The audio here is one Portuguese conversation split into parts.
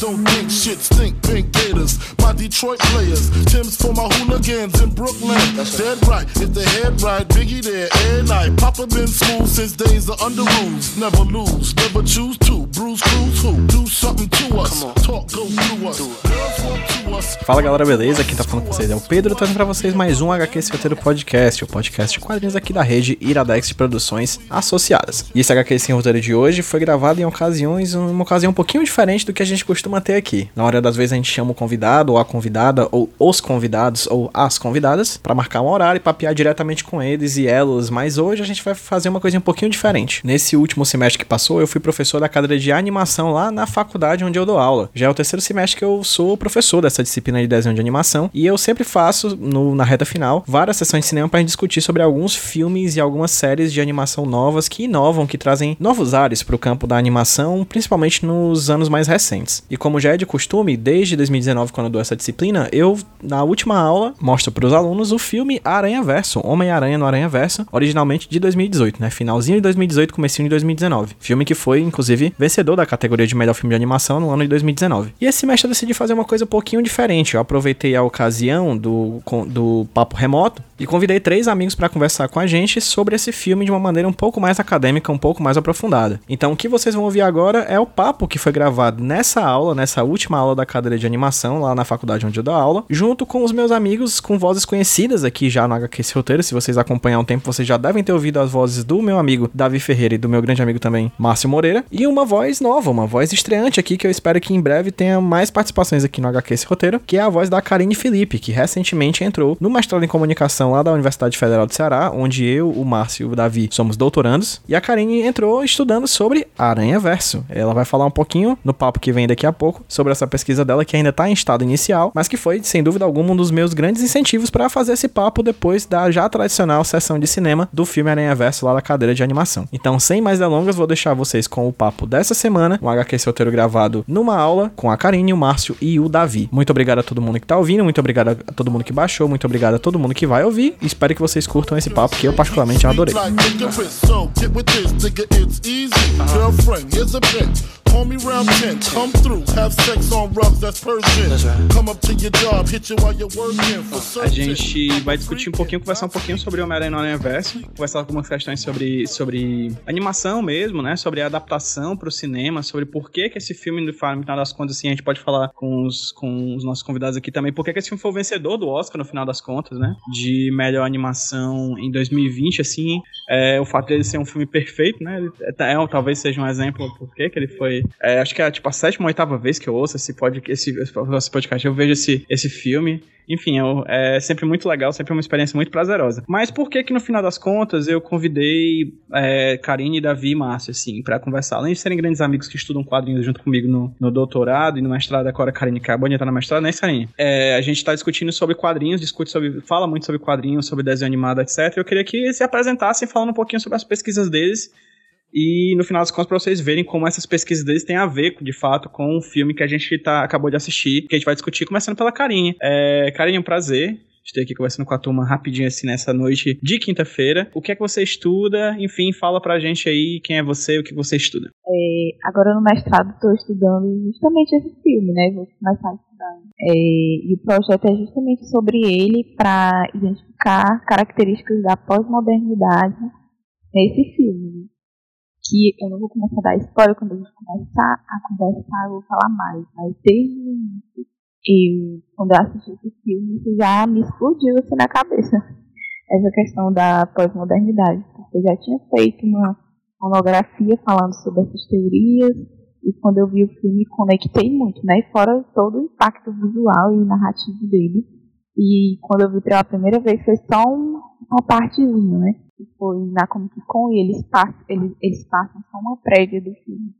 don't think shit stink pink gators. My Detroit players, Tim's for my hooligans in Brooklyn. Dead right, if the head right, Biggie there, every night. Papa been smooth since days of under rules. Never lose, never choose to. Bruce Cruz who? Do something to us. Talk go through us. Fala galera, beleza? Quem tá falando com vocês é o Pedro, trazendo pra vocês mais um HQ Roteiro Podcast, o podcast de quadrinhos aqui da rede Iradex de Produções Associadas. E esse HQ Sem Roteiro de hoje foi gravado em ocasiões, uma ocasião um pouquinho diferente do que a gente costuma ter aqui. Na hora das vezes a gente chama o convidado, ou a convidada, ou os convidados, ou as convidadas, pra marcar um horário e papear diretamente com eles e elas, mas hoje a gente vai fazer uma coisa um pouquinho diferente. Nesse último semestre que passou, eu fui professor da cadeira de animação lá na faculdade onde eu dou aula. Já é o terceiro semestre que eu sou professor dessa disciplina de desenho de animação, e eu sempre faço, no- na reta final, várias sessões de cinema gente discutir sobre alguns filmes e algumas séries de animação novas que inovam, que trazem novos ares pro campo da animação, principalmente nos anos mais recentes. E como já é de costume, desde 2019, quando eu dou essa disciplina, eu, na última aula, mostro pros alunos o filme Aranha Verso, Homem-Aranha no Aranha Verso, originalmente de 2018, né? Finalzinho de 2018, comecinho de 2019. Filme que foi, inclusive, vencedor da categoria de melhor filme de animação no ano de 2019. E esse semestre eu decidi fazer uma coisa um pouquinho diferente. Eu aproveitei a ocasião do, do papo remoto e convidei três amigos para conversar com a gente sobre esse filme de uma maneira um pouco mais acadêmica, um pouco mais aprofundada. Então, o que vocês vão ouvir agora é o papo que foi gravado nessa aula, nessa última aula da cadeira de animação, lá na faculdade onde eu dou aula, junto com os meus amigos com vozes conhecidas aqui já no HQ Esse Roteiro. Se vocês acompanham há um tempo, vocês já devem ter ouvido as vozes do meu amigo Davi Ferreira e do meu grande amigo também, Márcio Moreira. E uma voz nova, uma voz estreante aqui, que eu espero que em breve tenha mais participações aqui no HQ Esse Roteiro, que é a voz da Karine Felipe, que recentemente entrou no mestrado em comunicação lá da Universidade Federal do Ceará, onde eu, o Márcio e o Davi somos doutorandos. E a Karine entrou estudando sobre Aranha Verso. Ela vai falar um pouquinho no papo que vem daqui a pouco sobre essa pesquisa dela, que ainda tá em estado inicial, mas que foi, sem dúvida alguma, um dos meus grandes incentivos para fazer esse papo depois da já tradicional sessão de cinema do filme Aranha Verso lá da cadeira de animação. Então, sem mais delongas, vou deixar vocês com o papo dessa semana, um HQ esse roteiro gravado numa aula com a Karine, o Márcio e o Davi. Muito obrigado a todo mundo que tá ouvindo, muito obrigado a todo mundo que baixou, muito obrigado a todo mundo que vai ouvir. Espero que vocês curtam esse papo que eu particularmente adorei. Call me round 10, come through, have sex on that's Persian. Come up to your job, hit you while you're working for A gente vai discutir um pouquinho, conversar um pouquinho sobre Homem-Aranha no Aranha Verso, conversar algumas questões sobre, sobre animação mesmo, né? Sobre a adaptação pro cinema, sobre por que que esse filme, no final das contas, assim, a gente pode falar com os, com os nossos convidados aqui também, por que que esse filme foi o vencedor do Oscar, no final das contas, né? De melhor animação em 2020, assim, é, o fato dele ser um filme perfeito, né? Ele é, é, talvez seja um exemplo por que que ele foi... é, acho que é tipo a sétima ou oitava vez que eu ouço esse, pod, esse, esse podcast, eu vejo esse, esse filme. Enfim, eu- é sempre muito legal, sempre uma experiência muito prazerosa. Mas por que que no final das contas eu convidei é, Karine, Davi e Márcio, assim, pra conversar? Além de serem grandes amigos que estudam quadrinhos junto comigo no, no doutorado e no mestrado, agora a Karine acabou de entrar no mestrado, né, Karine? É, a gente tá discutindo sobre quadrinhos, discute sobre, fala muito sobre quadrinhos, sobre desenho animado, etc. Eu queria que eles se apresentassem falando um pouquinho sobre as pesquisas deles e no final das contas, pra vocês verem como essas pesquisas deles têm a ver, de fato, com o filme que a gente tá, acabou de assistir, que a gente vai discutir, começando pela Karine. É, Karine, um prazer estar aqui conversando com a turma rapidinho assim nessa noite de quinta-feira. O que é que você estuda? Enfim, fala pra gente aí quem é você, o que você estuda. É, agora no mestrado estou estudando justamente esse filme, né? Vou começar a estudar. É, e o projeto é justamente sobre ele para identificar características da pós-modernidade nesse filme. Que eu não vou começar a dar spoiler quando a gente começar a conversar, eu vou falar mais. Mas desde o início, eu, quando eu assisti esse filme, isso já me explodiu assim na cabeça. Essa questão da pós-modernidade. Porque eu já tinha feito uma monografia falando sobre essas teorias e quando eu vi o filme conectei muito, né? Fora todo o impacto visual e narrativo dele. E quando eu vi pela primeira vez foi só um, uma partezinha, né? Que foi na Comic Con e eles passam, eles, eles passam só uma prévia do filme.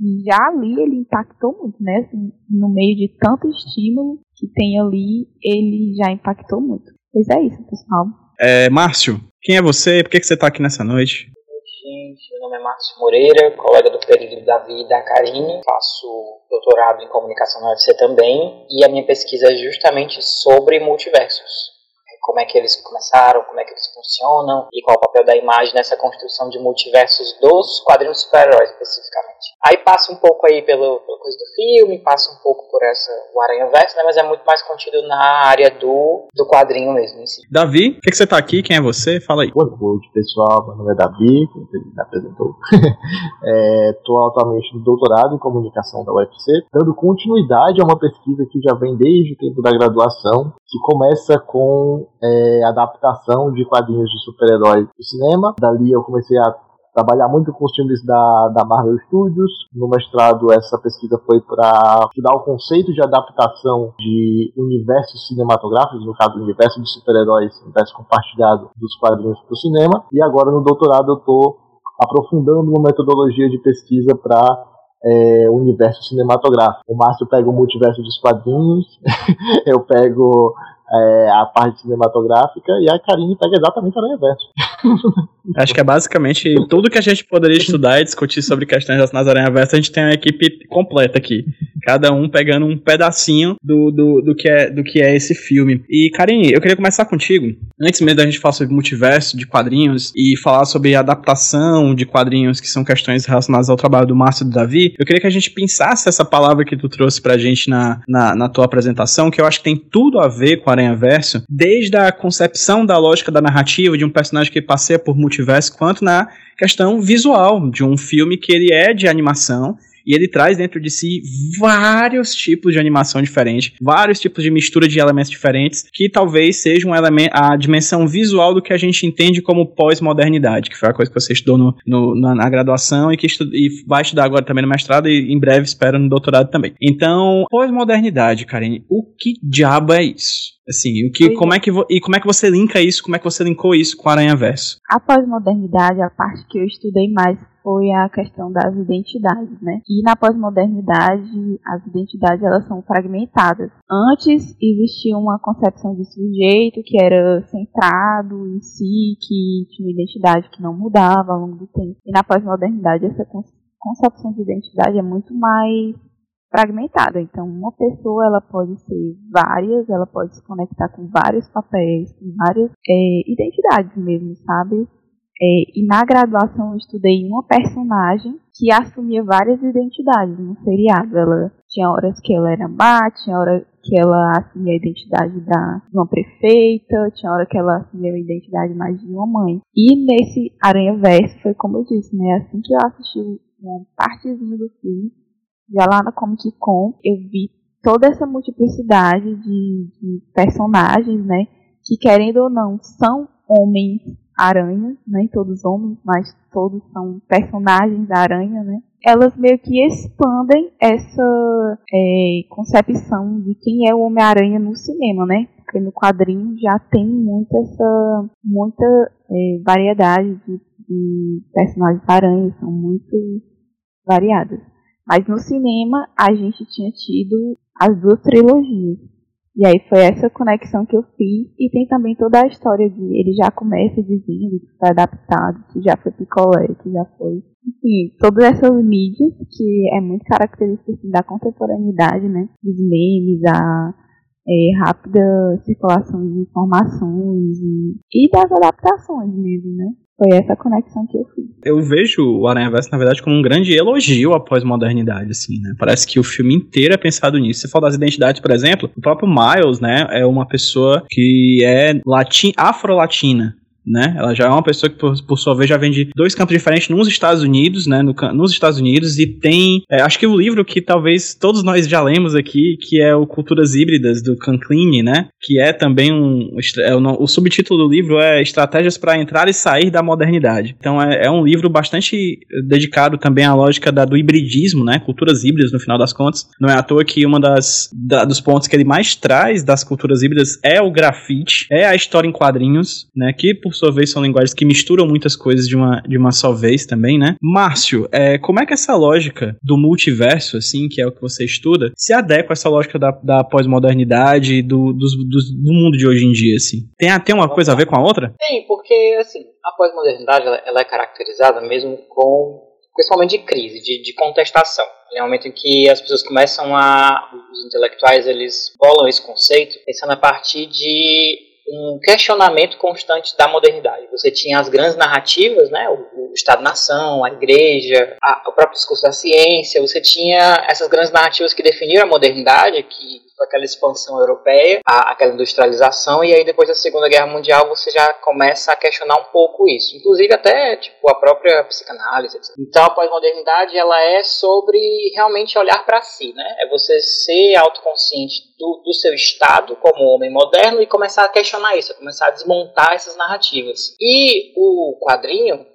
E já ali ele impactou muito, né? Assim, no meio de tanto estímulo que tem ali, ele já impactou muito. Pois é isso, pessoal. É, Márcio, quem é você? Por que, que você tá aqui nessa noite? gente, meu nome é Márcio Moreira, colega do período Davi e da Karine, faço doutorado em comunicação na UFC também, e a minha pesquisa é justamente sobre multiversos. Como é que eles começaram, como é que eles funcionam e qual o papel da imagem nessa construção de multiversos dos quadrinhos super-heróis especificamente. Aí passa um pouco aí pelo, pela coisa do filme, passa um pouco por essa o Aranha Verso, né, mas é muito mais contido na área do, do quadrinho mesmo em si. Davi, por que, que você tá aqui? Quem é você? Fala aí. Boa noite, pessoal. Meu nome é Davi, como ele me apresentou. Estou é, atualmente no doutorado em comunicação da UFC, dando continuidade a uma pesquisa que já vem desde o tempo da graduação, que começa com é, adaptação de quadrinhos de super-heróis do cinema. Dali eu comecei a trabalhar muito com os filmes da, da Marvel Studios. No mestrado, essa pesquisa foi para estudar o conceito de adaptação de universos cinematográficos, no caso, o universo de super-heróis, universo compartilhado dos quadrinhos para o cinema. E agora, no doutorado, eu estou aprofundando uma metodologia de pesquisa para é, universo cinematográfico. O Márcio pega o multiverso dos quadrinhos, eu pego é, a parte cinematográfica e a Karine pega exatamente o Aranha-Verso. Acho que é basicamente tudo que a gente poderia estudar e discutir sobre questões relacionadas ao Aranha-Verso, a gente tem uma equipe completa aqui. Cada um pegando um pedacinho do, do, do, que, é, do que é esse filme. E, Karine, eu queria começar contigo, antes mesmo da gente falar sobre multiverso de quadrinhos e falar sobre adaptação de quadrinhos, que são questões relacionadas ao trabalho do Márcio e do Davi, eu queria que a gente pensasse essa palavra que tu trouxe pra gente na, na, na tua apresentação, que eu acho que tem tudo a ver com Aranha Verso, desde a concepção da lógica da narrativa de um personagem que passeia por multiverso, quanto na questão visual de um filme que ele é de animação e ele traz dentro de si vários tipos de animação diferente, vários tipos de mistura de elementos diferentes, que talvez seja um elemento, a dimensão visual do que a gente entende como pós-modernidade, que foi a coisa que você estudou no, no, na, na, graduação e que estu, e vai estudar agora também no mestrado e em breve espero no doutorado também. Então, pós-modernidade, Karine, o que diabo é isso? Assim, o que, como é que e como é que você linka isso? Como é que você linkou isso com Aranha Verso? A pós-modernidade, a parte que eu estudei mais foi a questão das identidades, né? E na pós-modernidade, as identidades elas são fragmentadas. Antes existia uma concepção de sujeito que era centrado em si, que tinha uma identidade que não mudava ao longo do tempo. E na pós-modernidade essa concepção de identidade é muito mais fragmentada. Então, uma pessoa ela pode ser várias, ela pode se conectar com vários papéis, com várias é, identidades mesmo, sabe? É, e na graduação eu estudei uma personagem que assumia várias identidades no seriado. Ela tinha horas que ela era má, tinha hora que ela assumia a identidade da, de uma prefeita, tinha hora que ela assumia a identidade mais de uma mãe. E nesse Aranha Verso foi como eu disse, né? Assim que eu assisti uma partezinha do filme, já lá na Comic Con, eu vi toda essa multiplicidade de, de personagens, né? Que querendo ou não, são homens aranha, nem todos homens, mas todos são personagens da aranha, né? Elas meio que expandem essa é, concepção de quem é o Homem-Aranha no cinema, né? Porque no quadrinho já tem muita essa muita é, variedade de, de personagens aranhas, são muito variadas. Mas no cinema a gente tinha tido as duas trilogias. E aí foi essa conexão que eu fiz. E tem também toda a história de ele já começa dizendo que foi adaptado, que já foi picolé, que já foi. Enfim, todas essas mídias que é muito característica assim, da contemporaneidade, né? Dos memes, a é, rápida circulação de informações e, e das adaptações mesmo, né? Foi essa conexão que eu fiz. Eu vejo o Aranha Verso, na verdade, como um grande elogio à pós-modernidade, assim, né? Parece que o filme inteiro é pensado nisso. Se for das identidades, por exemplo, o próprio Miles, né, é uma pessoa que é latim, afro-latina, né? Ela já é uma pessoa que, por, por, sua vez, já vem de dois campos diferentes nos Estados Unidos, né? No, nos Estados Unidos, e tem. É, acho que o livro que talvez todos nós já lemos aqui, que é o Culturas Híbridas, do Canclini, né? Que é também um. É, o, o, subtítulo do livro é Estratégias para Entrar e Sair da Modernidade. Então é, é, um livro bastante dedicado também à lógica da, do hibridismo, né? Culturas híbridas, no final das contas. Não é à toa que uma das da, dos pontos que ele mais traz das culturas híbridas é o grafite, é a história em quadrinhos, né? Que por sua vez, são linguagens que misturam muitas coisas de uma, de uma só vez também, né? Márcio, é, como é que essa lógica do multiverso, assim, que é o que você estuda, se adequa a essa lógica da, da pós-modernidade do, do, do, mundo de hoje em dia, assim? Tem, tem uma coisa a ver com a outra? Tem, porque, assim, a pós-modernidade, ela, ela é caracterizada mesmo com principalmente de crise, de, de contestação. É um momento em que as pessoas começam a, os intelectuais, eles bolam esse conceito pensando a partir de um questionamento constante da modernidade. Você tinha as grandes narrativas, né, o, o Estado-nação, a igreja, a, o próprio discurso da ciência, você tinha essas grandes narrativas que definiram a modernidade, que aquela expansão europeia, a, aquela industrialização, e aí depois da Segunda Guerra Mundial você já começa a questionar um pouco isso, inclusive até tipo a própria psicanálise. Etc. Então a pós-modernidade ela é sobre realmente olhar para si, né? É você ser autoconsciente do, do, seu estado como homem moderno e começar a questionar isso, começar a desmontar essas narrativas. E o quadrinho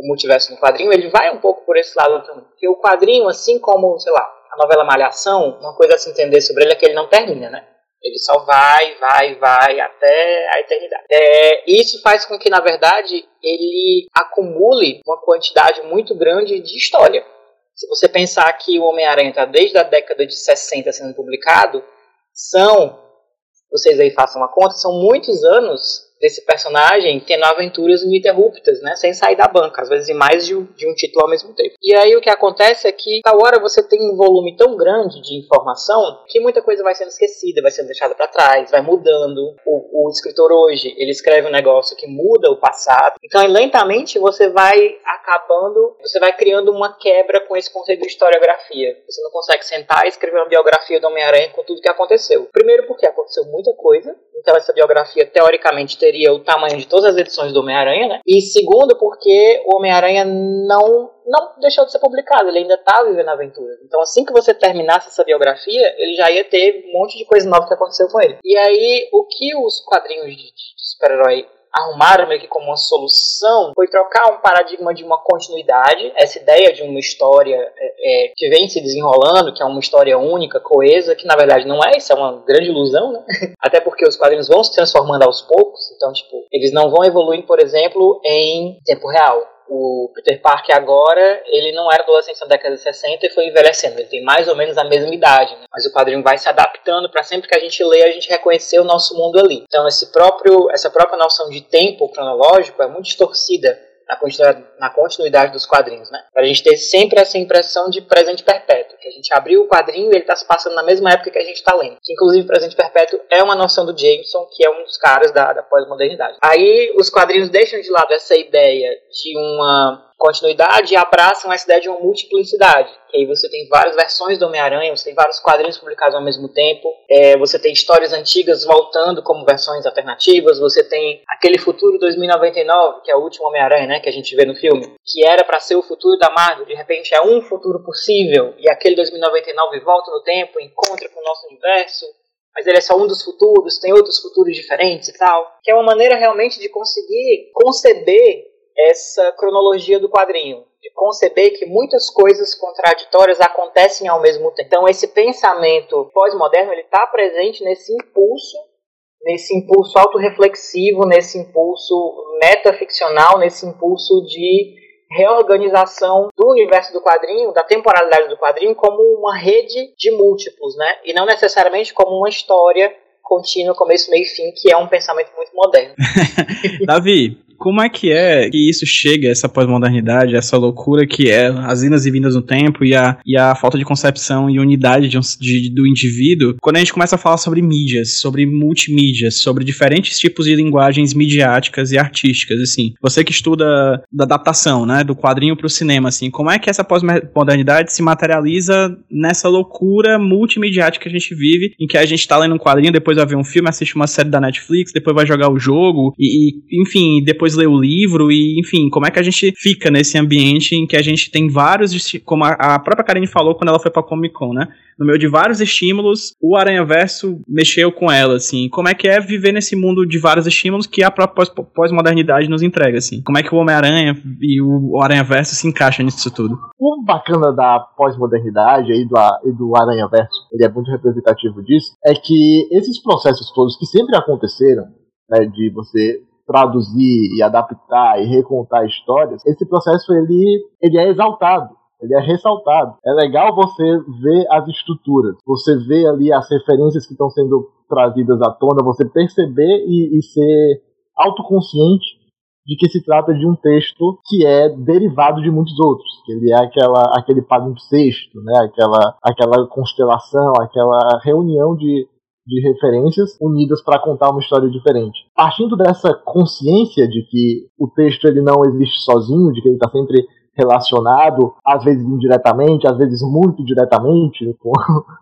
o multiverso no quadrinho, ele vai um pouco por esse lado também. Porque o quadrinho, assim como, sei lá, a novela Malhação, uma coisa a se entender sobre ele é que ele não termina, né? Ele só vai, vai, vai até a eternidade. É, isso faz com que, na verdade, ele acumule uma quantidade muito grande de história. Se você pensar que o Homem-Aranha está desde a década de 60 sendo publicado, são, vocês aí façam a conta, são muitos anos desse personagem tendo aventuras ininterruptas, né? Sem sair da banca, às vezes em mais de, de, um título ao mesmo tempo. E aí o que acontece é que, tal hora, você tem um volume tão grande de informação que muita coisa vai sendo esquecida, vai sendo deixada para trás, vai mudando. O, o, escritor hoje, ele escreve um negócio que muda o passado. Então, lentamente, você vai acabando, você vai criando uma quebra com esse conceito de historiografia. Você não consegue sentar e escrever uma biografia do Homem-Aranha com tudo que aconteceu. Primeiro porque aconteceu muita coisa, então essa biografia, teoricamente, teria seria o tamanho de todas as edições do Homem-Aranha, né? E segundo, porque o Homem-Aranha não, não deixou de ser publicado, ele ainda tá vivendo aventuras. Então, assim que você terminasse essa biografia, ele já ia ter um monte de coisa nova que aconteceu com ele. E aí, o que os quadrinhos de, super-herói arrumaram meio que como uma solução foi trocar um paradigma de uma continuidade, essa ideia de uma história é, é, que vem se desenrolando, que é uma história única, coesa, que na verdade não é, isso é uma grande ilusão, né? Até porque os quadrinhos vão se transformando aos poucos, então, tipo, eles não vão evoluir, por exemplo, em tempo real o Peter Parker agora, ele não era adolescente na década de 60 e foi envelhecendo. Ele tem mais ou menos a mesma idade, né? mas o quadrinho vai se adaptando para sempre que a gente lê, a gente reconhecer o nosso mundo ali. Então esse próprio, essa própria noção de tempo cronológico é muito distorcida na continuidade, dos quadrinhos, né? Para a gente ter sempre essa impressão de presente perpétuo, que a gente abriu o quadrinho e ele está se passando na mesma época que a gente está lendo. Que, inclusive, presente perpétuo é uma noção do Jameson, que é um dos caras da, da pós-modernidade. Aí os quadrinhos deixam de lado essa ideia de uma continuidade e abraçam essa ideia de uma multiplicidade. E aí você tem várias versões do Homem-Aranha, você tem vários quadrinhos publicados ao mesmo tempo, é, você tem histórias antigas voltando como versões alternativas, você tem aquele futuro 2099, que é o último Homem-Aranha, né, que a gente vê no filme, que era para ser o futuro da Marvel, de repente é um futuro possível, e aquele 2099 volta no tempo, encontra com o nosso universo, mas ele é só um dos futuros, tem outros futuros diferentes e tal, que é uma maneira realmente de conseguir conceber essa cronologia do quadrinho, de conceber que muitas coisas contraditórias acontecem ao mesmo tempo. Então esse pensamento pós-moderno ele está presente nesse impulso, nesse impulso autorreflexivo, nesse impulso metaficcional, nesse impulso de reorganização do universo do quadrinho, da temporalidade do quadrinho, como uma rede de múltiplos, né? E não necessariamente como uma história contínua, começo, meio e fim, que é um pensamento muito moderno. Davi, como é que é que isso chega, essa pós-modernidade, essa loucura que é as indas e vindas no tempo e a, e a falta de concepção e unidade de um, de, do indivíduo, quando a gente começa a falar sobre mídias, sobre multimídias, sobre diferentes tipos de linguagens midiáticas e artísticas, assim. Você que estuda da adaptação, né, do quadrinho para o cinema, assim, como é que essa pós-modernidade se materializa nessa loucura multimediática que a gente vive, em que a gente está lendo um quadrinho, depois vai ver um filme, assiste uma série da Netflix, depois vai jogar o jogo e, e enfim, depois depois o livro e, enfim, como é que a gente fica nesse ambiente em que a gente tem vários, como a, própria Karine falou quando ela foi pra Comic Con, né? No meio de vários estímulos, o Aranha Verso mexeu com ela, assim. Como é que é viver nesse mundo de vários estímulos que a própria pós-modernidade nos entrega, assim? Como é que o Homem-Aranha e o Aranha Verso se encaixam nisso tudo? O bacana da pós-modernidade e do, e do Aranha Verso, ele é muito representativo disso, é que esses processos todos que sempre aconteceram, né, de você traduzir e adaptar e recontar histórias, esse processo ele, ele é exaltado. Ele é ressaltado. É legal você ver as estruturas, você ver ali as referências que estão sendo trazidas à tona, você perceber e, e ser autoconsciente de que se trata de um texto que é derivado de muitos outros, que ele é aquela, aquele palimpsesto, né? aquela, aquela constelação, aquela reunião de de referências unidas para contar uma história diferente. Partindo dessa consciência de que o texto ele não existe sozinho, de que ele está sempre relacionado, às vezes indiretamente, às vezes muito diretamente com,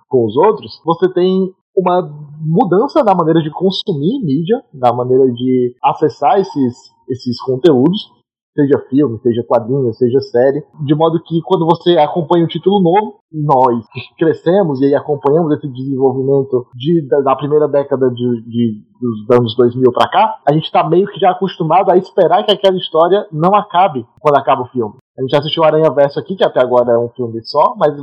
com os outros, você tem uma mudança na maneira de consumir mídia, na maneira de acessar esses, esses conteúdos, seja filme, seja quadrinho, seja série, de modo que quando você acompanha um título novo, nós que crescemos e acompanhamos esse desenvolvimento de, da, da primeira década de, de, dos anos 2000 para cá, a gente está meio que já acostumado a esperar que aquela história não acabe quando acaba o filme. A gente assistiu Aranha Verso aqui, que até agora é um filme só, mas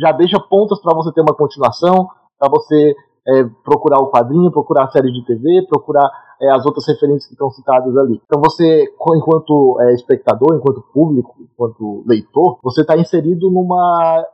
já deixa pontas para você ter uma continuação, para você é, procurar o quadrinho, procurar a série de TV, procurar é, as outras referências que estão citadas ali. Então você, enquanto é, espectador, enquanto público, enquanto leitor, você está inserido numa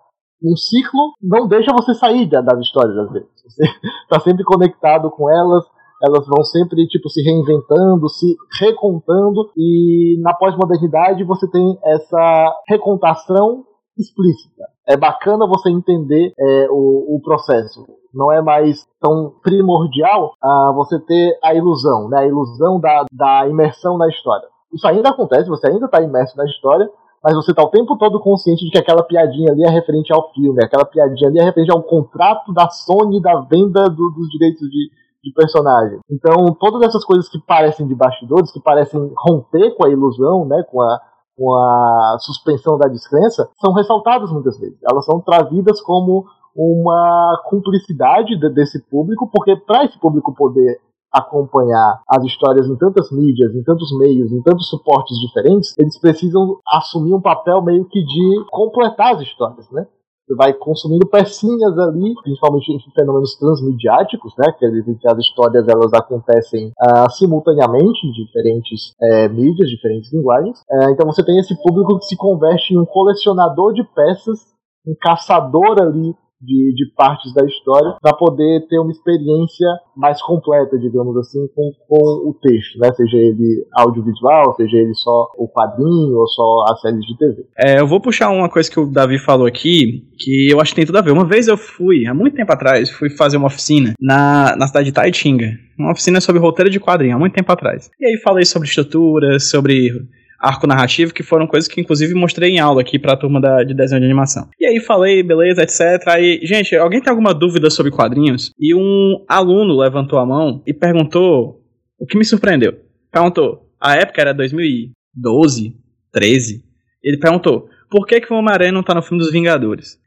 um ciclo não deixa você sair das histórias às vezes. Você está sempre conectado com elas, elas vão sempre tipo se reinventando, se recontando e na pós-modernidade você tem essa recontação explícita. É bacana você entender é, o, o processo não é mais tão primordial a você ter a ilusão, né? A ilusão da, da imersão na história. Isso ainda acontece, você ainda está imerso na história, mas você está o tempo todo consciente de que aquela piadinha ali é referente ao filme, aquela piadinha ali é referente ao contrato da Sony da venda do, dos direitos de, de personagem. Então, todas essas coisas que parecem de bastidores, que parecem romper com a ilusão, né, com a, com a suspensão da descrença, são ressaltadas muitas vezes. Elas são trazidas como uma cumplicidade de, desse público, porque para esse público poder acompanhar as histórias em tantas mídias, em tantos meios, em tantos suportes diferentes, eles precisam assumir um papel meio que de completar as histórias, né? Você vai consumindo pecinhas ali, principalmente em fenômenos transmediáticos, né? Que as histórias elas acontecem uh, simultaneamente em diferentes uh, mídias, diferentes linguagens. Uh, então você tem esse público que se converte em um colecionador de peças, um caçador ali de, de partes da história para poder ter uma experiência mais completa, digamos assim, com, com o texto, né? Seja ele audiovisual, seja ele só o quadrinho ou só a série de TV. É, eu vou puxar uma coisa que o Davi falou aqui, que eu acho que tem tudo a ver. Uma vez eu fui, há muito tempo atrás, fui fazer uma oficina na, na cidade de Taitinga. Uma oficina sobre roteiro de quadrinho, há muito tempo atrás. E aí falei sobre estrutura, sobre arco narrativo, que foram coisas que inclusive mostrei em aula aqui pra turma da, de desenho de animação. E aí falei, beleza, etc. Aí, gente, alguém tem alguma dúvida sobre quadrinhos? E um aluno levantou a mão e perguntou o que me surpreendeu. Perguntou, a época era 2012, 13. Ele perguntou, por que, que o Homem-Aranha não tá no filme dos Vingadores?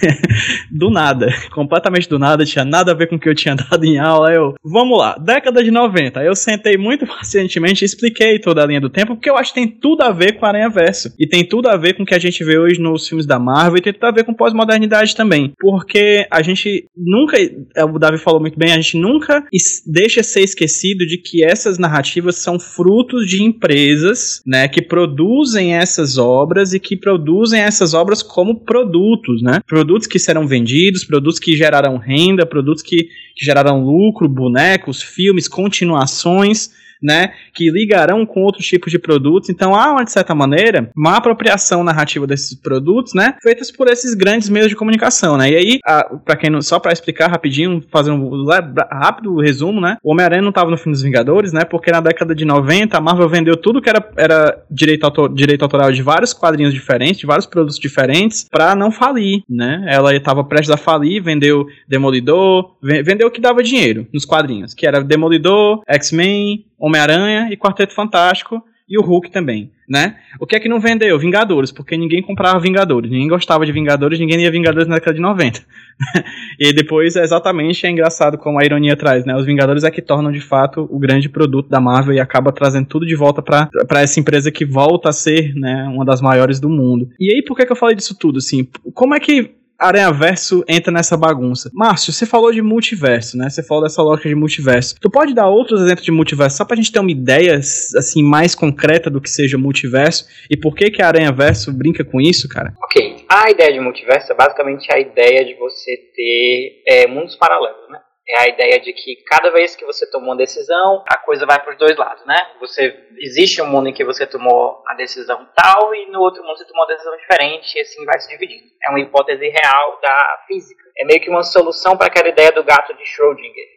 do nada, completamente do nada, tinha nada a ver com o que eu tinha dado em aula. Eu, vamos lá, década de 90. Eu sentei muito pacientemente e expliquei toda a linha do tempo, porque eu acho que tem tudo a ver com Aranha Verso. E tem tudo a ver com o que a gente vê hoje nos filmes da Marvel, e tem tudo a ver com pós-modernidade também. Porque a gente nunca, o Davi falou muito bem, a gente nunca deixa ser esquecido de que essas narrativas são frutos de empresas, né, que produzem essas obras e que produzem essas obras como produtos, né? Produtos que serão vendidos, produtos que gerarão renda, produtos que, que gerarão lucro, bonecos, filmes, continuações né, que ligarão com outros tipos de produtos. Então há, de certa maneira, uma apropriação narrativa desses produtos, né, feitas por esses grandes meios de comunicação, né. E aí, para quem não, só para explicar rapidinho, fazer um rápido resumo, né, o Homem-Aranha não estava no filme dos Vingadores, né, porque na década de 90 a Marvel vendeu tudo que era, era direito, autor, direito autoral de vários quadrinhos diferentes, de vários produtos diferentes, para não falir, né. Ela estava prestes a falir, vendeu Demolidor, vendeu o que dava dinheiro nos quadrinhos, que era Demolidor, X-Men, Homem-Aranha e Quarteto Fantástico e o Hulk também, né? O que é que não vendeu? Vingadores, porque ninguém comprava Vingadores, ninguém gostava de Vingadores, ninguém ia Vingadores na década de 90. e depois, exatamente, é engraçado como a ironia traz, né? Os Vingadores é que tornam, de fato, o grande produto da Marvel e acaba trazendo tudo de volta para essa empresa que volta a ser, né, uma das maiores do mundo. E aí, por que, que eu falei disso tudo, assim? Como é que Aranha Verso entra nessa bagunça. Márcio, você falou de multiverso, né? Você falou dessa lógica de multiverso. Tu pode dar outros exemplos de multiverso, só pra gente ter uma ideia, assim, mais concreta do que seja multiverso e por que que a Aranha Verso brinca com isso, cara? Ok. A ideia de multiverso é basicamente a ideia de você ter é, mundos paralelos, né? É a ideia de que cada vez que você tomou uma decisão, a coisa vai para os dois lados, né? Você existe um mundo em que você tomou a decisão tal e no outro mundo você tomou uma decisão diferente e assim vai se dividindo. É uma hipótese real da física. É meio que uma solução para aquela ideia do gato de Schrödinger.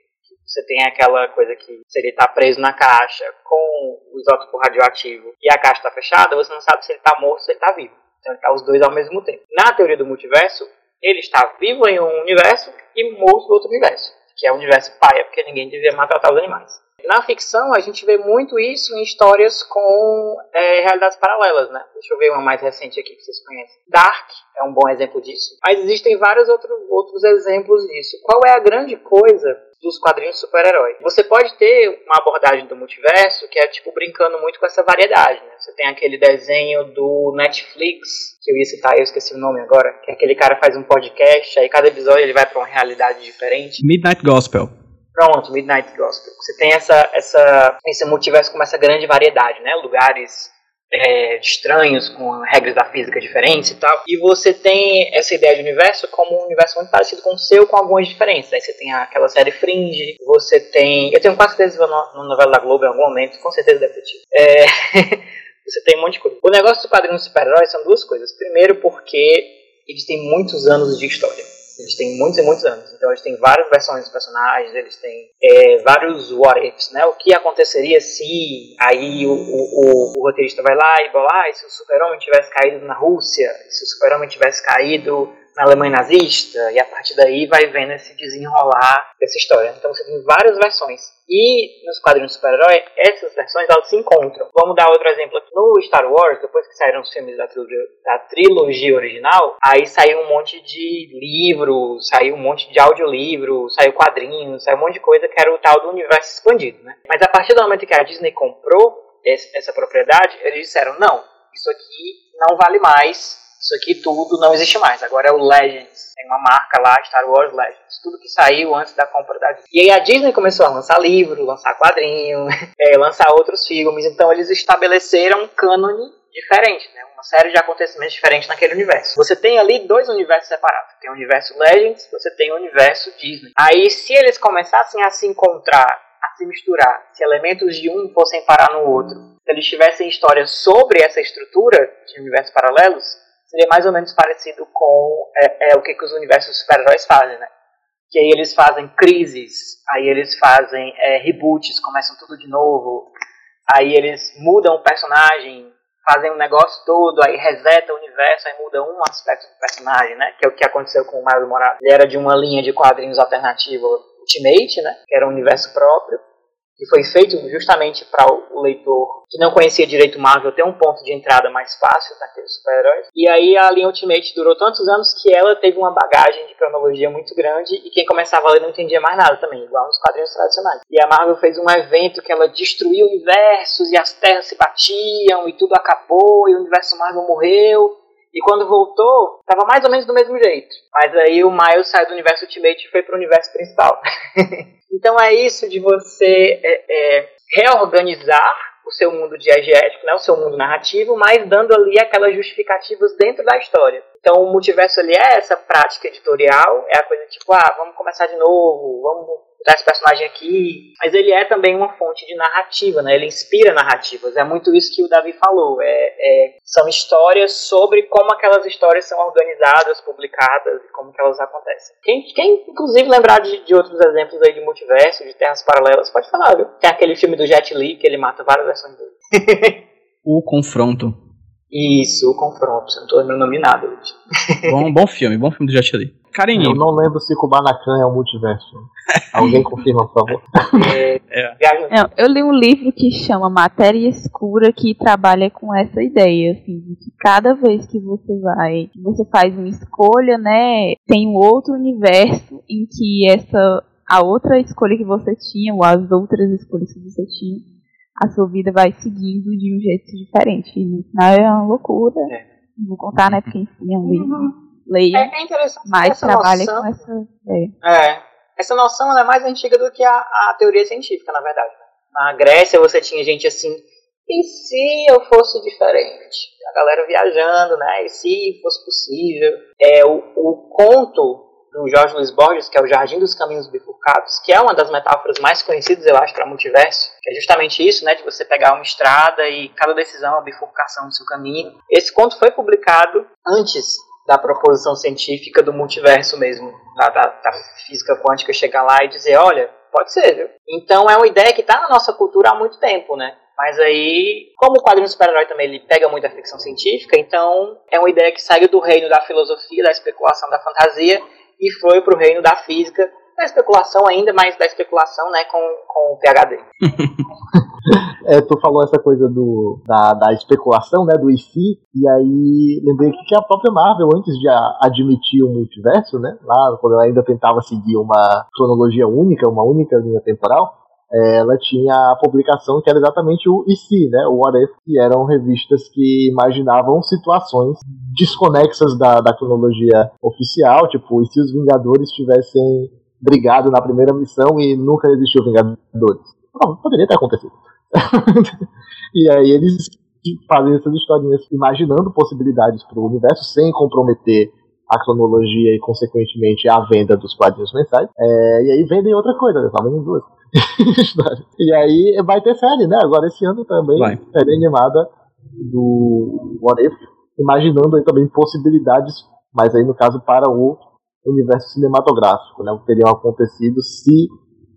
Você tem aquela coisa que se ele está preso na caixa com o isótopo radioativo e a caixa está fechada, você não sabe se ele está morto ou se ele está vivo. Então ele está os dois ao mesmo tempo. Na teoria do multiverso, ele está vivo em um universo e morto no outro universo que é o universo paia, porque ninguém devia maltratar os animais. Na ficção, a gente vê muito isso em histórias com é, realidades paralelas, né? Deixa eu ver uma mais recente aqui que vocês conhecem. Dark é um bom exemplo disso. Mas existem vários outro, outros exemplos disso. Qual é a grande coisa dos quadrinhos super-herói? Você pode ter uma abordagem do multiverso que é, tipo, brincando muito com essa variedade, né? Você tem aquele desenho do Netflix, que eu ia citar, eu esqueci o nome agora, que é aquele cara faz um podcast, aí cada episódio ele vai para uma realidade diferente. Midnight Gospel. Pronto, Midnight Gospel. Você tem essa, essa, esse multiverso com essa grande variedade, né? Lugares é, estranhos, com regras da física diferentes e tal. E você tem essa ideia de universo como um universo muito parecido com o seu, com algumas diferenças. Aí você tem aquela série Fringe, você tem. Eu tenho quase certeza no novela da Globo em algum momento, com certeza deve ter É... você tem um monte de coisa. O negócio do quadrinho super-heróis são duas coisas. Primeiro, porque eles têm muitos anos de história. Eles têm muitos e muitos anos. Então eles têm várias versões dos personagens, eles têm é, vários what ifs, né? O que aconteceria se aí o, o, o, roteirista vai lá e fala, ah, se o super-homem tivesse caído na Rússia, se o super-homem tivesse caído na Alemanha nazista, e a partir daí vai vendo esse desenrolar dessa história. Então você tem várias versões. E nos quadrinhos super-herói, essas versões elas se encontram. Vamos dar outro exemplo aqui. No Star Wars, depois que saíram os filmes da trilogia, da trilogia original, aí saiu um monte de livro, saiu um monte de audiolivro, saiu quadrinhos, saiu um monte de coisa que era o tal do universo expandido, né? Mas a partir do momento que a Disney comprou essa propriedade, eles disseram, não, isso aqui não vale mais isso aqui tudo não existe mais. Agora é o Legends. Tem uma marca lá, Star Wars Legends. Tudo que saiu antes da compra da Disney. E aí a Disney começou a lançar livro, lançar quadrinho, é, lançar outros filmes. Então eles estabeleceram um cânone diferente, né? Uma série de acontecimentos diferentes naquele universo. Você tem ali dois universos separados. Tem o universo Legends, você tem o universo Disney. Aí se eles começassem a se encontrar a se misturar. Se elementos de um fossem parar no outro, se eles tivessem histórias sobre essa estrutura de universos paralelos, seria mais ou menos parecido com é, é o que, que os universos super-heróis fazem, né? Que aí eles fazem crises, aí eles fazem é, reboots, começam tudo de novo, aí eles mudam o personagem, fazem um negócio todo, aí reseta o universo, aí muda um aspecto do personagem, né? Que é o que aconteceu com o Miles Morales. Ele era de uma linha de quadrinhos alternativa Ultimate, né? Que era um universo próprio que foi feito justamente para o leitor que não conhecia direito Marvel ter um ponto de entrada mais fácil naqueles super-heróis. E aí a linha Ultimate durou tantos anos que ela teve uma bagagem de cronologia muito grande e quem começava a ler não entendia mais nada também, igual nos quadrinhos tradicionais. E a Marvel fez um evento que ela destruiu universos e as terras se batiam e tudo acabou e o universo Marvel morreu. E quando voltou, estava mais ou menos do mesmo jeito. Mas aí o Miles saiu do universo Ultimate e foi para o universo principal. então é isso de você é, é, reorganizar o seu mundo diegético, né, o seu mundo narrativo, mas dando ali aquelas justificativas dentro da história. Então o multiverso ali é essa prática editorial, é a coisa tipo, ah, vamos começar de novo, vamos botar esse personagem aqui. Mas ele é também uma fonte de narrativa, né? Ele inspira narrativas. É muito isso que o Davi falou. É, é, são histórias sobre como aquelas histórias são organizadas, publicadas e como elas acontecem. Quem, quem inclusive lembrar de, de outros exemplos aí de multiverso, de terras paralelas, pode falar, viu? Tem aquele filme do Jet Li que ele mata várias dele. o Confronto. Isso, o Confronto. Não tô lembrando o nome nada. bom, bom filme, bom filme do Jet Li. Carinho. Eu não lembro se Kubanacan é um multiverso. Alguém confirma, por favor. É, é. Não, eu li um livro que chama Matéria Escura que trabalha com essa ideia, assim, de que cada vez que você vai, você faz uma escolha, né, tem um outro universo em que essa a outra escolha que você tinha, ou as outras escolhas que você tinha, a sua vida vai seguindo de um jeito diferente. E no final é uma loucura. É. Não vou contar, né, porque enfim, é um livro. Uhum leiam, é, é interessante mas trabalhem com essa ideia. É. Essa noção é mais antiga do que a, a teoria científica, na verdade. Na Grécia você tinha gente assim, e se eu fosse diferente? A galera viajando, né? E se fosse possível? É, o, o conto do Jorge Luiz Borges, que é o Jardim dos Caminhos Bifurcados, que é uma das metáforas mais conhecidas, eu acho, para multiverso, que é justamente isso, né, de você pegar uma estrada e cada decisão é uma bifurcação do seu caminho. Esse conto foi publicado antes da proposição científica do multiverso mesmo, da, da, da física quântica chegar lá e dizer, olha, pode ser, viu? Então é uma ideia que está na nossa cultura há muito tempo, né? Mas aí, como o quadrinho super-herói também ele pega muito a ficção científica, então é uma ideia que saiu do reino da filosofia, da especulação, da fantasia e foi para o reino da física, da especulação ainda, mas da especulação né, com, com o PHD. é, tu falou essa coisa do, da, da especulação, né, do IC, e aí lembrei que a própria Marvel, antes de admitir o multiverso, né, lá quando ela ainda tentava seguir uma cronologia única, uma única linha temporal, ela tinha a publicação que era exatamente o IC, né, o What If, que eram revistas que imaginavam situações desconexas da, da cronologia oficial, tipo, e se os Vingadores tivessem brigado na primeira missão e nunca existiu Vingadores? Não, poderia ter acontecido. e aí eles fazem essas historinhas imaginando possibilidades para o universo sem comprometer a cronologia e, consequentemente, a venda dos quadrinhos mensais. É, e aí vendem outra coisa, né? só vendem duas. e aí vai ter série, né? Agora esse ano também, vai. série animada do What If, imaginando aí também possibilidades, mas aí no caso para o universo cinematográfico, né? O que teriam acontecido se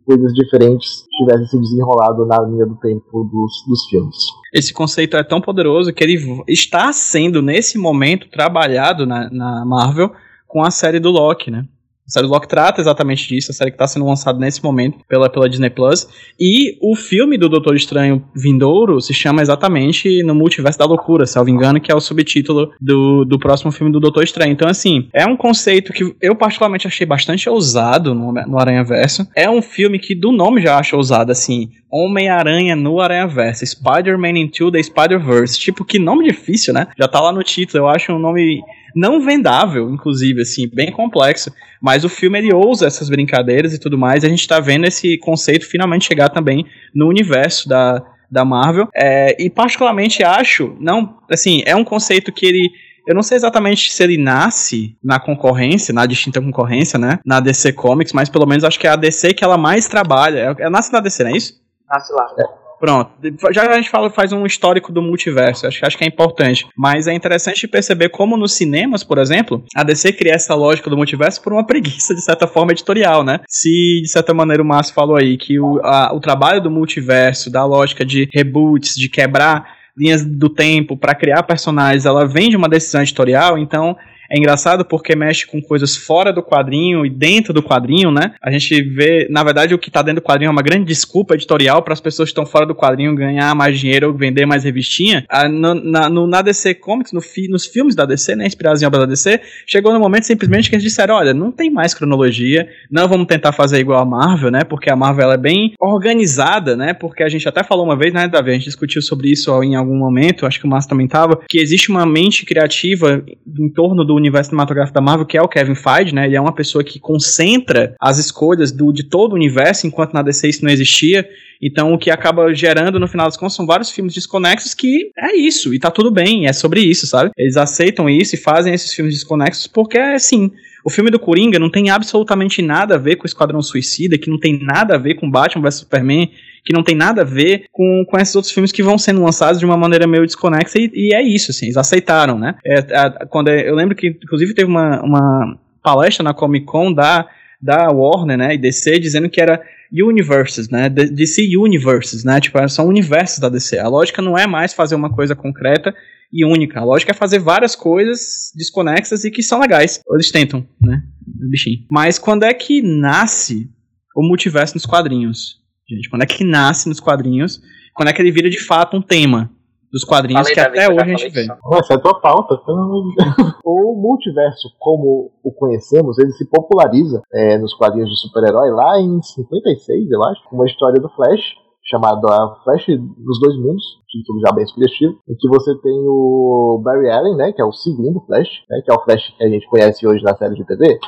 coisas diferentes tivessem se desenrolado na linha do tempo dos, dos filmes. Esse conceito é tão poderoso que ele está sendo, nesse momento, trabalhado na, na Marvel com a série do Loki, né? A série do Loki trata exatamente disso, a série que está sendo lançada nesse momento pela, pela Disney Plus. E o filme do Doutor Estranho Vindouro se chama exatamente No Multiverso da Loucura, se eu não me engano, que é o subtítulo do, do próximo filme do Doutor Estranho. Então, assim, é um conceito que eu particularmente achei bastante ousado no, no Aranha Verso. É um filme que do nome já acho ousado, assim. Homem-Aranha no Aranha-Verso, Spider-Man into the Spider-Verse. Tipo, que nome difícil, né? Já tá lá no título, eu acho um nome não vendável, inclusive, assim, bem complexo. Mas o filme ele ousa essas brincadeiras e tudo mais. E a gente tá vendo esse conceito finalmente chegar também no universo da, da Marvel. É, e particularmente acho, não, assim, é um conceito que ele eu não sei exatamente se ele nasce na concorrência, na distinta concorrência, né? Na DC Comics, mas pelo menos acho que é a DC que ela mais trabalha. É, nasce na DC, não é isso? Nasce lá. É. Pronto. Já a gente fala, faz um histórico do multiverso. Acho, acho que é importante. Mas é interessante perceber como nos cinemas, por exemplo, a DC cria essa lógica do multiverso por uma preguiça, de certa forma, editorial, né? Se, de certa maneira, o Márcio falou aí que o, a, o trabalho do multiverso, da lógica de reboots, de quebrar linhas do tempo para criar personagens, ela vem de uma decisão editorial, então é engraçado porque mexe com coisas fora do quadrinho e dentro do quadrinho, né? A gente vê, na verdade, o que tá dentro do quadrinho é uma grande desculpa editorial para as pessoas que estão fora do quadrinho ganhar mais dinheiro ou vender mais revistinha. Ah, no, na, no, na DC Comics, no fi, nos filmes da DC, né, inspirados em obras da DC, chegou no momento simplesmente que eles disseram, olha, não tem mais cronologia, não vamos tentar fazer igual a Marvel, né? Porque a Marvel é bem organizada, né? Porque a gente até falou uma vez, né, Davi? A gente discutiu sobre isso em algum momento, acho que o Márcio também tava, que existe uma mente criativa em torno do universo cinematográfico da Marvel, que é o Kevin Feige, né? Ele é uma pessoa que concentra as escolhas do, de todo o universo, enquanto na DC isso não existia. Então, o que acaba gerando, no final das contas, são vários filmes desconexos que é isso, e tá tudo bem, é sobre isso, sabe? Eles aceitam isso e fazem esses filmes desconexos porque, assim, o filme do Coringa não tem absolutamente nada a ver com o Esquadrão Suicida, que não tem nada a ver com Batman vs Superman, que não tem nada a ver com, com esses outros filmes que vão sendo lançados de uma maneira meio desconexa, e, e é isso, assim, eles aceitaram, né? É, a, quando é, eu lembro que, inclusive, teve uma, uma palestra na Comic Con da, da Warner, né, e DC, dizendo que era universes, né, DC Universes, né, tipo, são universos da DC. A lógica não é mais fazer uma coisa concreta e única. A lógica é fazer várias coisas desconexas e que são legais. Eles tentam, né? Bichinho. Mas quando é que nasce o multiverso nos quadrinhos? gente. Quando é que nasce nos quadrinhos? Quando é que ele vira de fato um tema dos quadrinhos falei, que até hoje a gente vê. Nossa, é tua pauta. o multiverso, como o conhecemos, ele se populariza é, nos quadrinhos de super-herói lá em 56, eu acho, uma história do Flash, chamada Flash dos Dois Mundos, título já bem sugestivo, em que você tem o Barry Allen, né, que é o segundo Flash, né, que é o Flash que a gente conhece hoje na série de TV,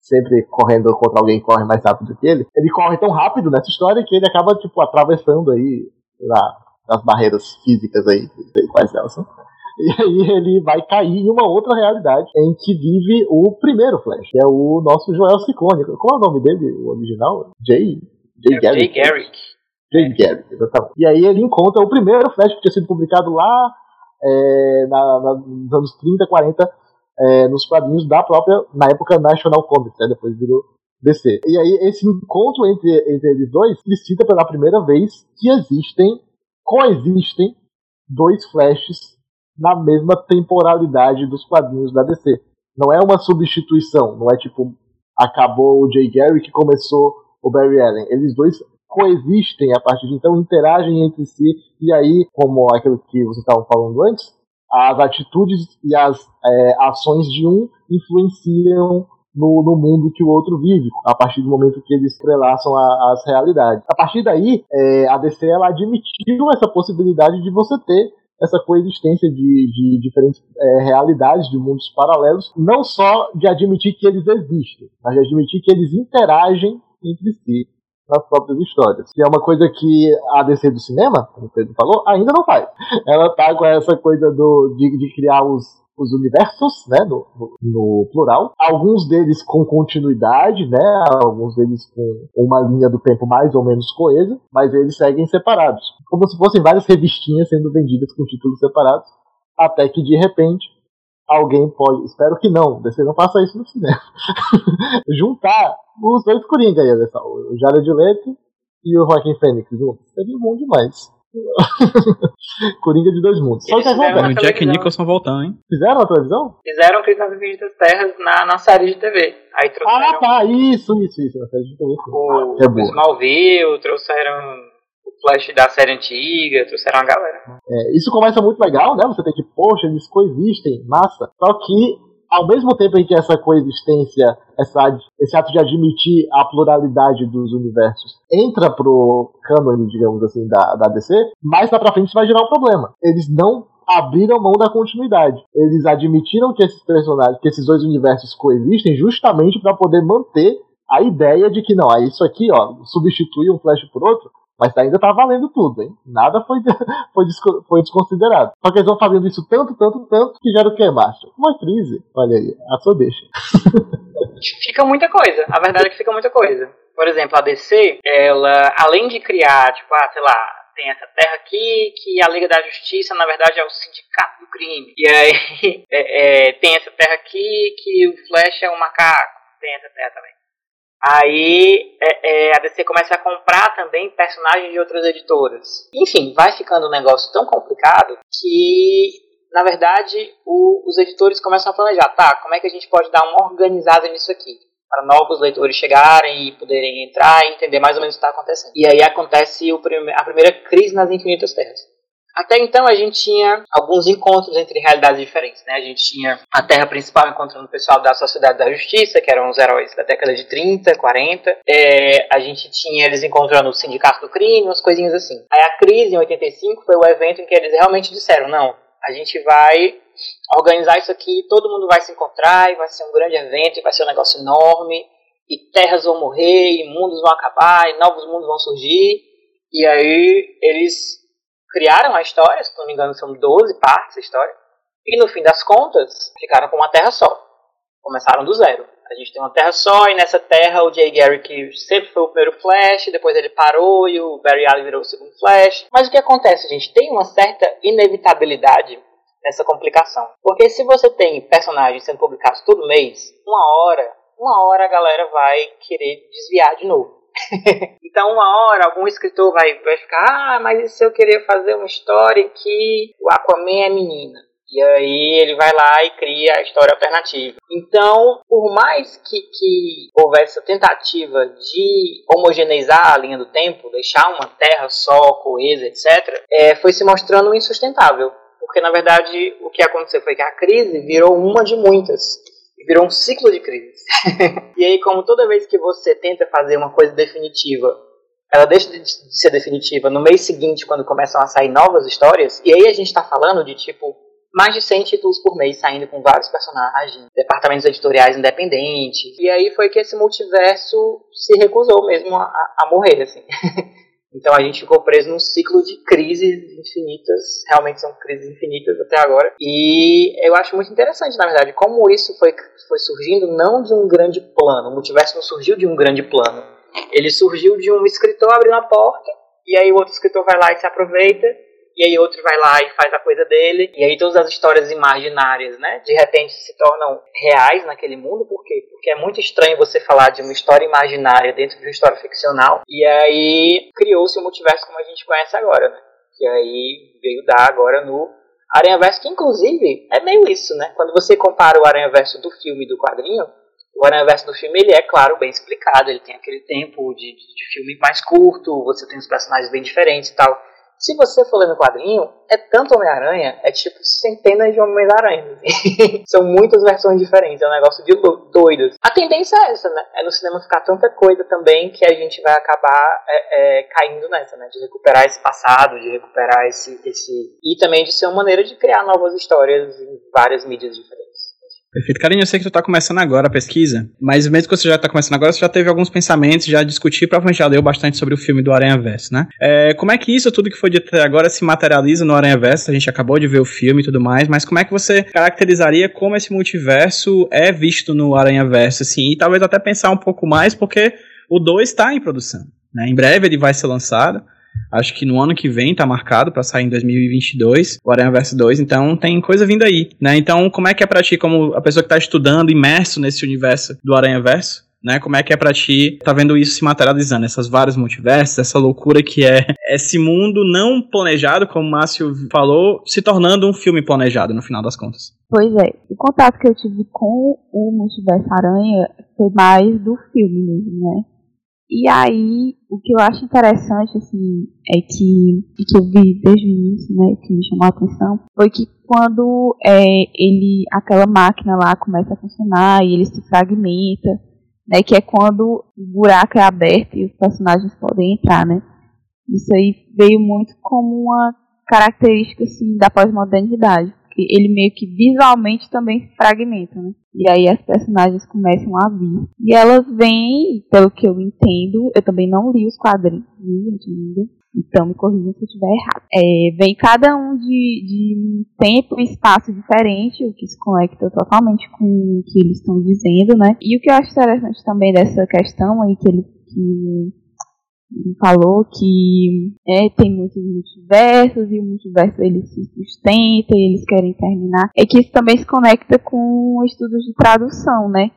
sempre correndo contra alguém que corre mais rápido que ele, ele corre tão rápido nessa história que ele acaba, tipo, atravessando aí lá, as barreiras físicas aí quais elas são. E aí ele vai cair em uma outra realidade em que vive o primeiro Flash, que é o nosso Joel Ciccone. Qual é o nome dele, o original? Jay? Jay é Garrick. Jay Garrick. Jay Garrick, exatamente. E aí ele encontra o primeiro Flash que tinha sido publicado lá é, na, na, nos anos 30, 40, é, nos quadrinhos da própria, na época, National Comics, né, depois virou DC. E aí esse encontro entre, entre eles dois explicita pela primeira vez que existem, coexistem, dois Flashes na mesma temporalidade dos quadrinhos da DC. Não é uma substituição, não é tipo, acabou o Jay Garrick que começou o Barry Allen. Eles dois coexistem a partir de então, interagem entre si, e aí, como aquilo que vocês estavam falando antes, as atitudes e as é, ações de um influenciam no, no, mundo que o outro vive, a partir do momento que eles entrelaçam a, as realidades. A partir daí, é, a DC ela admitiu essa possibilidade de você ter essa coexistência de, de diferentes é, realidades, de mundos paralelos, não só de admitir que eles existem, mas de admitir que eles interagem entre si nas próprias histórias. Que é uma coisa que a DC do cinema, como o Pedro falou, ainda não faz. Ela tá com essa coisa do, de, de criar os, os universos, né, no, no, no, plural. Alguns deles com continuidade, né, alguns deles com uma linha do tempo mais ou menos coesa, mas eles seguem separados. Como se fossem várias revistinhas sendo vendidas com títulos separados, até que de repente alguém pode, espero que não, você não faça isso no cinema, juntar os dois Coringa aí, o Jared Leto e o Joaquim Fênix juntos. Seria bom demais. Coringa de dois mundos. Só que o Jack Nicholson voltando, hein? Fizeram a televisão? Fizeram Crise nas Infinitas Terras na, na série de TV. Aí trouxeram. Ah, tá, isso, isso, isso, na série de TV. O, é o Smallville, trouxeram Flash da série antiga, trouxeram a galera. É, isso começa muito legal, né? Você tem que, poxa, eles coexistem, massa. Só que, ao mesmo tempo em que essa coexistência, essa, esse ato de admitir a pluralidade dos universos entra pro cânone, digamos assim, da, da DC, mais lá pra frente isso vai gerar um problema. Eles não abriram mão da continuidade. Eles admitiram que esses personagens, que esses dois universos coexistem justamente para poder manter a ideia de que não, é isso aqui, ó, substitui um Flash por outro, mas ainda tá valendo tudo, hein? Nada foi, foi, foi desconsiderado. Só que eles vão fazendo isso tanto, tanto, tanto, que gera o que, Márcio? Uma crise. Olha aí, a sua deixa. fica muita coisa. A verdade é que fica muita coisa. Por exemplo, a DC, ela, além de criar, tipo, ah, sei lá, tem essa terra aqui que a Liga da Justiça, na verdade, é o sindicato do crime. E aí é, é, tem essa terra aqui que o Flash é um macaco. Tem essa terra também. Aí é, é, a DC começa a comprar também personagens de outras editoras. Enfim, vai ficando um negócio tão complicado que, na verdade, o, os editores começam a planejar, tá, como é que a gente pode dar uma organizada nisso aqui? Para novos leitores chegarem e poderem entrar e entender mais ou menos o que está acontecendo. E aí acontece o, a primeira crise nas Infinitas Terras. Até então a gente tinha alguns encontros entre realidades diferentes, né? A gente tinha a Terra principal encontrando o pessoal da Sociedade da Justiça, que eram os heróis da década de 30, 40. É, a gente tinha eles encontrando o Sindicato do Crime, umas coisinhas assim. Aí a crise em 85 foi o evento em que eles realmente disseram, não, a gente vai organizar isso aqui, todo mundo vai se encontrar e vai ser um grande evento, e vai ser um negócio enorme, e terras vão morrer, e mundos vão acabar, e novos mundos vão surgir. E aí eles criaram a história, se não me engano são 12 partes a história, e no fim das contas ficaram com uma terra só. Começaram do zero. A gente tem uma terra só, e nessa terra o Jay Garrick sempre foi o primeiro Flash, depois ele parou e o Barry Allen virou o segundo Flash. Mas o que acontece, gente? Tem uma certa inevitabilidade nessa complicação. Porque se você tem personagens sendo publicados todo mês, uma hora, uma hora a galera vai querer desviar de novo. então, uma hora, algum escritor vai, vai ficar: ah, mas e se eu querer fazer uma história que o Aquaman é menina? E aí ele vai lá e cria a história alternativa. Então, por mais que, que houvesse a tentativa de homogeneizar a linha do tempo, deixar uma terra só, coesa, etc., é, foi se mostrando insustentável. Porque, na verdade, o que aconteceu foi que a crise virou uma de muitas virou um ciclo de crises. e aí, como toda vez que você tenta fazer uma coisa definitiva, ela deixa de ser definitiva no mês seguinte, quando começam a sair novas histórias, e aí a gente está falando de tipo mais de 100 títulos por mês saindo com vários personagens, departamentos editoriais independentes. E aí foi que esse multiverso se recusou mesmo a, a morrer, assim. Então a gente ficou preso num ciclo de crises infinitas, realmente são crises infinitas até agora. E eu acho muito interessante, na verdade, como isso foi, foi surgindo não de um grande plano. O multiverso não surgiu de um grande plano. Ele surgiu de um escritor abrindo a porta, e aí o outro escritor vai lá e se aproveita, e aí outro vai lá e faz a coisa dele, e aí todas as histórias imaginárias, né, de repente se tornam reais naquele mundo, por quê? Porque é muito estranho você falar de uma história imaginária dentro de uma história ficcional, e aí criou-se o multiverso como a gente conhece agora, né, que aí veio dar agora no Aranha Verso, que inclusive é meio isso, né, quando você compara o Aranha Verso do filme e do quadrinho, o Aranha do filme, ele é, claro, bem explicado, ele tem aquele tempo de, de filme mais curto, você tem os personagens bem diferentes e tal, se você for ler no quadrinho, é tanto Homem-Aranha, é tipo centenas de Homens-Aranha. São muitas versões diferentes, é um negócio de doido. A tendência é essa, né? É no cinema ficar tanta coisa também que a gente vai acabar é, é, caindo nessa, né? De recuperar esse passado, de recuperar esse, esse. E também de ser uma maneira de criar novas histórias em várias mídias diferentes. Perfeito. Karine, eu sei que tu tá começando agora a pesquisa, mas mesmo que você já tá começando agora, você já teve alguns pensamentos, já discutiu, provavelmente já leu bastante sobre o filme do Aranha Verso, né? É, como é que isso, tudo que foi dito até agora, se materializa no Aranha Verso? A gente acabou de ver o filme e tudo mais, mas como é que você caracterizaria como esse multiverso é visto no Aranha Verso, assim? E talvez até pensar um pouco mais, porque o 2 está em produção, né? Em breve ele vai ser lançado. Acho que no ano que vem tá marcado para sair em 2022, o Aranha Verso 2, então tem coisa vindo aí, né? Então, como é que é pra ti, como a pessoa que tá estudando, imerso nesse universo do Aranha Verso, né? Como é que é pra ti tá vendo isso se materializando, essas várias multiversos, essa loucura que é esse mundo não planejado, como o Márcio falou, se tornando um filme planejado no final das contas. Pois é, o contato que eu tive com o multiverso Aranha foi mais do filme mesmo, né? E aí, o que eu acho interessante, assim, é que, que eu vi desde o início, né, que me chamou a atenção, foi que quando é, ele, aquela máquina lá começa a funcionar e ele se fragmenta, né, que é quando o buraco é aberto e os personagens podem entrar, né. Isso aí veio muito como uma característica, assim, da pós-modernidade ele meio que visualmente também se fragmenta, né? E aí as personagens começam a vir. E elas vêm, pelo que eu entendo, eu também não li os quadrinhos, ainda. Então me corrijam se eu estiver errado. É, vem cada um de, de tempo e espaço diferente, o que se conecta totalmente com o que eles estão dizendo, né? E o que eu acho interessante também dessa questão aí que ele que falou que é, tem muitos multiversos e o multiverso ele se sustenta e eles querem terminar. É que isso também se conecta com estudos de tradução, né?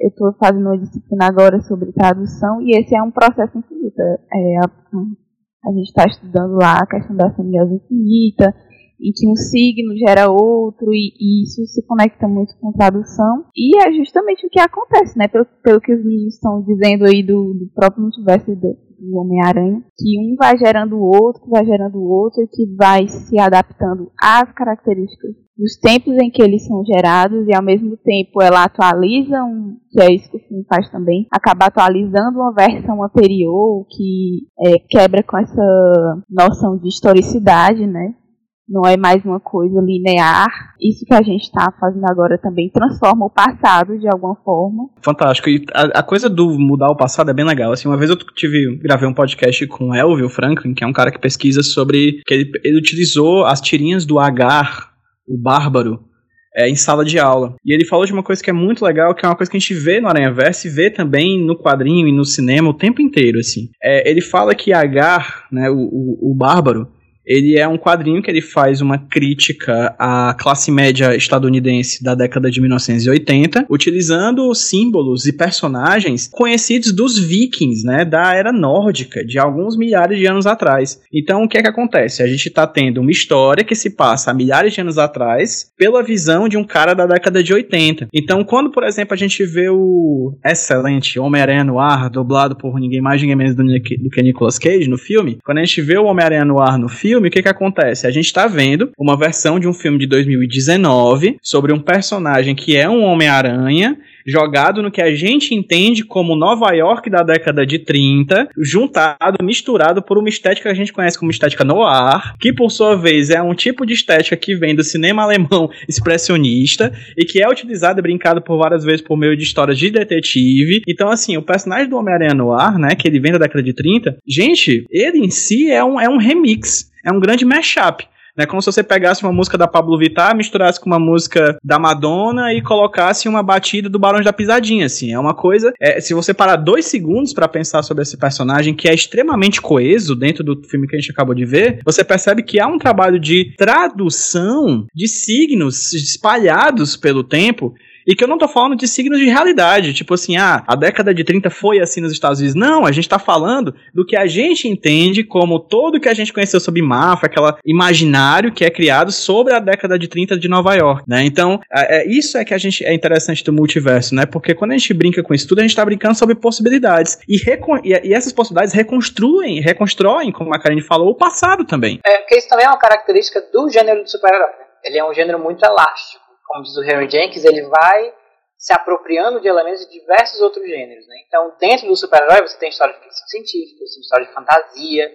Eu estou fazendo uma disciplina agora sobre tradução e esse é um processo infinito. É, a, a gente está estudando lá a questão da semiose infinita, em que um signo gera outro, e, e, isso se conecta muito com tradução. E é justamente o que acontece, né? Pelo, pelo que os meninos estão dizendo aí do, do próprio multiverso do, do Homem-Aranha, que um vai gerando o outro, que vai gerando o outro, e que vai se adaptando às características dos tempos em que eles são gerados, e ao mesmo tempo ela atualiza um, que é isso que o filme faz também, acaba atualizando uma versão anterior que é, quebra com essa noção de historicidade, né? Não é mais uma coisa linear. Isso que a gente está fazendo agora também transforma o passado de alguma forma. Fantástico. E a, a, coisa do mudar o passado é bem legal. Assim, uma vez eu tive gravei um podcast com o Elvio Franklin, que é um cara que pesquisa sobre que ele, ele utilizou as tirinhas do Agar, o bárbaro, é, em sala de aula. E ele falou de uma coisa que é muito legal, que é uma coisa que a gente vê no Aranha Verso e vê também no quadrinho e no cinema o tempo inteiro, assim. É, ele fala que Agar, né, o, o, o bárbaro, ele é um quadrinho que ele faz uma crítica à classe média estadunidense da década de 1980, utilizando símbolos e personagens conhecidos dos vikings, né, da era nórdica, de alguns milhares de anos atrás. Então, o que é que acontece? A gente está tendo uma história que se passa há milhares de anos atrás pela visão de um cara da década de 80. Então, quando, por exemplo, a gente vê o excelente Homem-Aranha no ar, dublado por ninguém mais, ninguém menos do, que Nicolas Cage no filme, quando a gente vê o Homem-Aranha no ar no filme, filme, o que que acontece? A gente está vendo uma versão de um filme de 2019 sobre um personagem que é um Homem-Aranha jogado no que a gente entende como Nova York da década de 30, juntado, misturado por uma estética que a gente conhece como estética noir, que por sua vez é um tipo de estética que vem do cinema alemão expressionista e que é utilizado e brincado por várias vezes por meio de histórias de detetive. Então, assim, o personagem do Homem-Aranha Noir, né, que ele vem da década de 30, gente, ele em si é um, é um remix, é um grande mashup. É como se você pegasse uma música da Pablo Vittar, misturasse com uma música da Madonna e colocasse uma batida do Barões da Pisadinha, assim. É uma coisa. É, se você parar dois segundos para pensar sobre esse personagem, que é extremamente coeso dentro do filme que a gente acabou de ver, você percebe que há um trabalho de tradução de signos espalhados pelo tempo e que eu não tô falando de signos de realidade, tipo assim, ah, a década de 30 foi assim nos Estados Unidos. Não, a gente tá falando do que a gente entende como todo que a gente conheceu sobre máfia, aquela imaginário que é criado sobre a década de 30 de Nova York, né? Então, é, é, isso é que a gente é interessante do multiverso, né? Porque quando a gente brinca com isso tudo, a gente tá brincando sobre possibilidades. E, e, e essas possibilidades reconstruem, reconstroem, como a Karine falou, o passado também. É, porque isso também é uma característica do gênero de super-herói. Né? Ele é um gênero muito elástico como diz o Henry Jenkins, ele vai se apropriando de elementos de diversos outros gêneros. Né? Então, dentro do super-herói, você tem história de ficção científica, você tem história de fantasia,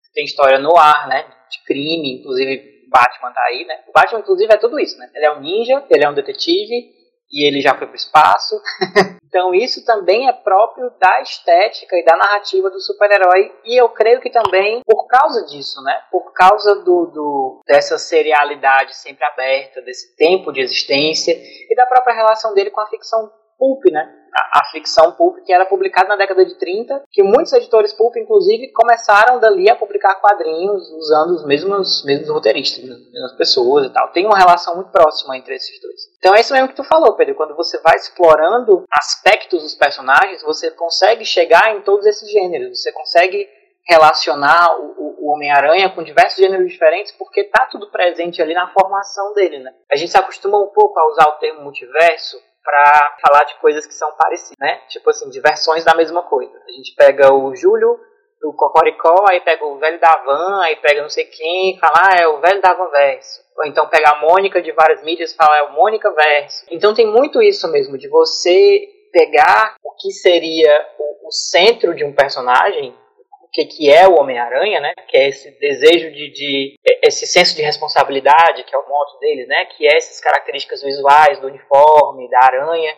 você tem história no ar, né? de crime, inclusive Batman tá aí. Né? O Batman, inclusive, é tudo isso. Né? Ele é um ninja, ele é um detetive, e ele já foi para o espaço. então isso também é próprio da estética e da narrativa do super-herói e eu creio que também por causa disso, né? Por causa do, do dessa serialidade sempre aberta, desse tempo de existência e da própria relação dele com a ficção pulp, né? a, a, ficção pulp que era publicada na década de 30, que muitos editores pulp, inclusive, começaram dali a publicar quadrinhos usando os mesmos, mesmos roteiristas, as mesmas pessoas e tal. Tem uma relação muito próxima entre esses dois. Então é isso mesmo que tu falou, Pedro. Quando você vai explorando aspectos dos personagens, você consegue chegar em todos esses gêneros. Você consegue relacionar o, o Homem-Aranha com diversos gêneros diferentes, porque tá tudo presente ali na formação dele, né? A gente se acostuma um pouco a usar o termo multiverso para falar de coisas que são parecidas, né? Tipo assim, de versões da mesma coisa. A gente pega o Júlio do Cocoricó, aí pega o velho da Van, aí pega não sei quem, fala, ah, é o velho da Van verso. Ou então pega a Mônica de várias mídias e fala, é o Mônica verso. Então tem muito isso mesmo, de você pegar o que seria o, o centro de um personagem o que, que é o Homem-Aranha, né? Que é esse desejo de, de, esse senso de responsabilidade, que é o modo dele, né? Que é essas características visuais do uniforme, da aranha,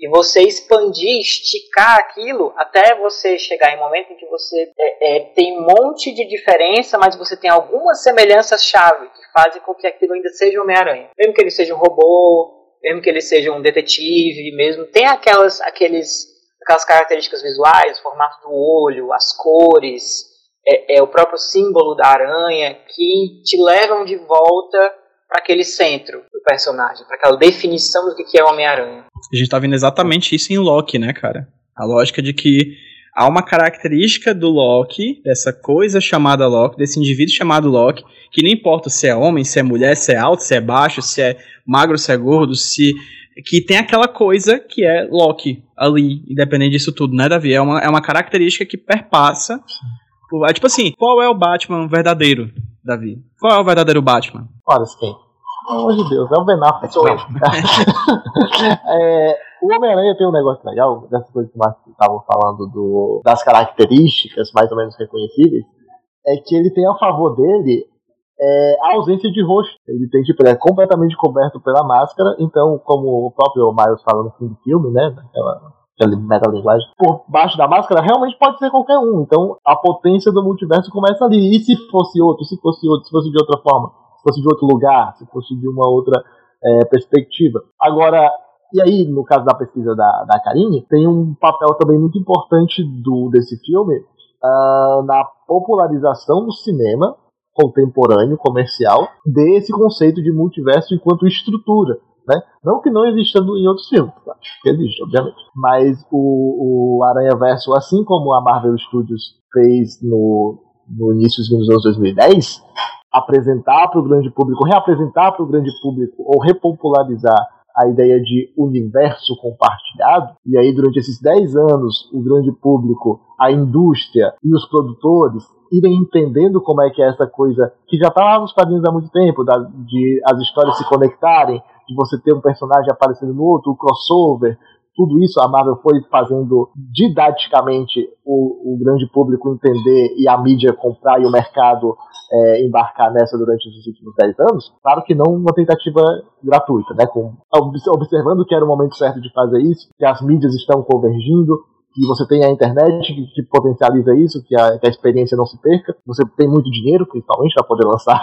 e você expandir, esticar aquilo até você chegar em um momento em que você é, é, tem um monte de diferença, mas você tem algumas semelhanças-chave que fazem com que aquilo ainda seja Homem-Aranha. Mesmo que ele seja um robô, mesmo que ele seja um detetive, mesmo tem aquelas, aqueles aquelas características visuais, o formato do olho, as cores, é, é o próprio símbolo da aranha que te levam de volta para aquele centro do personagem, para aquela definição do que é o Homem-Aranha. A gente tá vendo exatamente isso em Loki, né, cara? A lógica de que há uma característica do Loki, dessa coisa chamada Loki, desse indivíduo chamado Loki, que não importa se é homem, se é mulher, se é alto, se é baixo, se é magro, se é gordo, se que tem aquela coisa que é Loki ali, independente disso tudo, né, Davi? É uma, é uma característica que perpassa. É tipo assim, qual é o Batman verdadeiro, Davi? Qual é o verdadeiro Batman? Olha, quem? Pelo amor de Deus, é o Ben Affleck. Sou eu. é, o Homem-Aranha tem um negócio legal, dessa coisa que estavam falando do, das características mais ou menos reconhecíveis, é que ele tem a favor dele é a ausência de rosto. Ele tem, tipo, ele é completamente coberto pela máscara, então, como o próprio Miles fala no fim do filme, né, aquela, aquela por baixo da máscara realmente pode ser qualquer um, então a potência do multiverso começa ali, e se fosse outro, se fosse outro, se fosse de outra forma, se fosse de outro lugar, se fosse de uma outra é, perspectiva. Agora, e aí, no caso da pesquisa da, da Karine, tem um papel também muito importante do, desse filme uh, na popularização do cinema contemporâneo, comercial, desse conceito de multiverso enquanto estrutura. Né? Não que não exista em outros filmes, tá? existe, obviamente. Mas o, o Aranha Verso, assim como a Marvel Studios fez no, no início dos anos 2010, apresentar para o grande público, reapresentar para o grande público ou repopularizar a ideia de universo compartilhado, e aí durante esses 10 anos o grande público, a indústria e os produtores irem entendendo como é que é essa coisa que já está lá nos quadrinhos há muito tempo, da, de as histórias se conectarem, de você ter um personagem aparecendo no outro, o crossover, tudo isso a Marvel foi fazendo didaticamente o, o grande público entender e a mídia comprar e o mercado é, embarcar nessa durante os últimos 10 anos, claro que não uma tentativa gratuita, né? Com, observando que era o momento certo de fazer isso, que as mídias estão convergindo, que você tem a internet que, que potencializa isso, que a, que a, experiência não se perca. Você tem muito dinheiro, principalmente, para poder lançar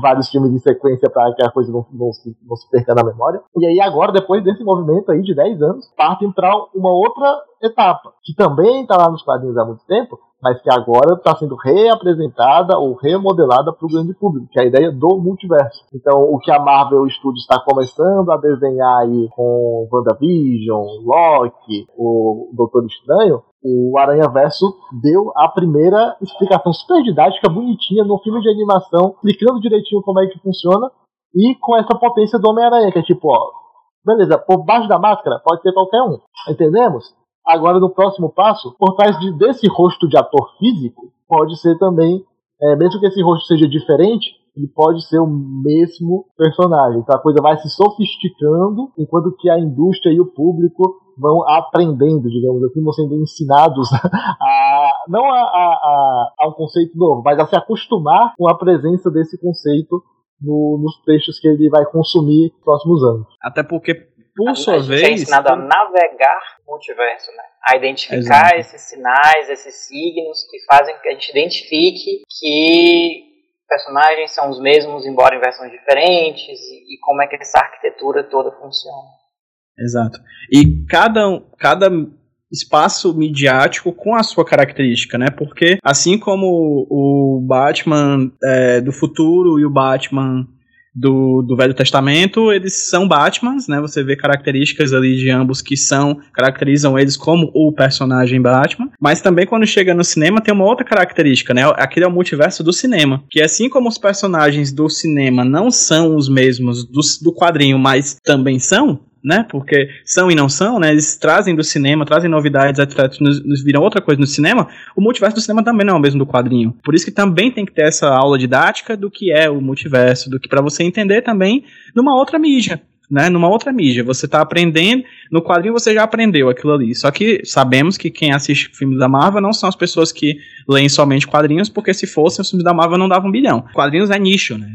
vários filmes em sequência para que a coisa não, não, se, não se perca na memória. E aí agora, depois desse movimento aí de 10 anos, partem para uma outra etapa, que também está lá nos quadrinhos há muito tempo, mas que agora está sendo reapresentada ou remodelada para o grande público, que é a ideia do multiverso. Então, o que a Marvel Studios está começando a desenhar aí com WandaVision, Loki, o Doutor Estranho, o Aranha Verso deu a primeira explicação super didática, bonitinha, no filme de animação, explicando direitinho como é que funciona, e com essa potência do Homem-Aranha, que é tipo, ó, beleza, por baixo da máscara pode ser qualquer um, entendemos? Agora, no próximo passo, por trás de, desse rosto de ator físico, pode ser também, é, mesmo que esse rosto seja diferente, ele pode ser o mesmo personagem. Então a coisa vai se sofisticando, enquanto que a indústria e o público vão aprendendo, digamos assim, vão sendo ensinados a, não a, a, a, um conceito novo, mas a se acostumar com a presença desse conceito no, nos textos que ele vai consumir nos próximos anos. Até porque por sua a vez. é ensinado a navegar o multiverso, né? A identificar Exato. esses sinais, esses signos que fazem que a gente identifique que personagens são os mesmos, embora em versões diferentes, e, e como é que essa arquitetura toda funciona. Exato. E cada, cada espaço midiático com a sua característica, né? Porque assim como o Batman é, do futuro e o Batman do, do Velho Testamento, eles são Batmans, né? Você vê características ali de ambos que são caracterizam eles como o personagem Batman. Mas também quando chega no cinema tem uma outra característica, né? Aquele é o multiverso do cinema, que assim como os personagens do cinema não são os mesmos do, do quadrinho, mas também são, né? Porque são e não são, né? Eles trazem do cinema, trazem novidades, etc. Nos, nos viram outra coisa no cinema. O multiverso do cinema também não é o mesmo do quadrinho. Por isso que também tem que ter essa aula didática do que é o multiverso, do que para você entender também numa outra mídia né, numa outra mídia. Você está aprendendo, no quadrinho você já aprendeu aquilo ali. Só que sabemos que quem assiste filmes da Marvel não são as pessoas que leem somente quadrinhos, porque se fossem, os filmes da Marvel não davam um bilhão. Quadrinhos é nicho, né?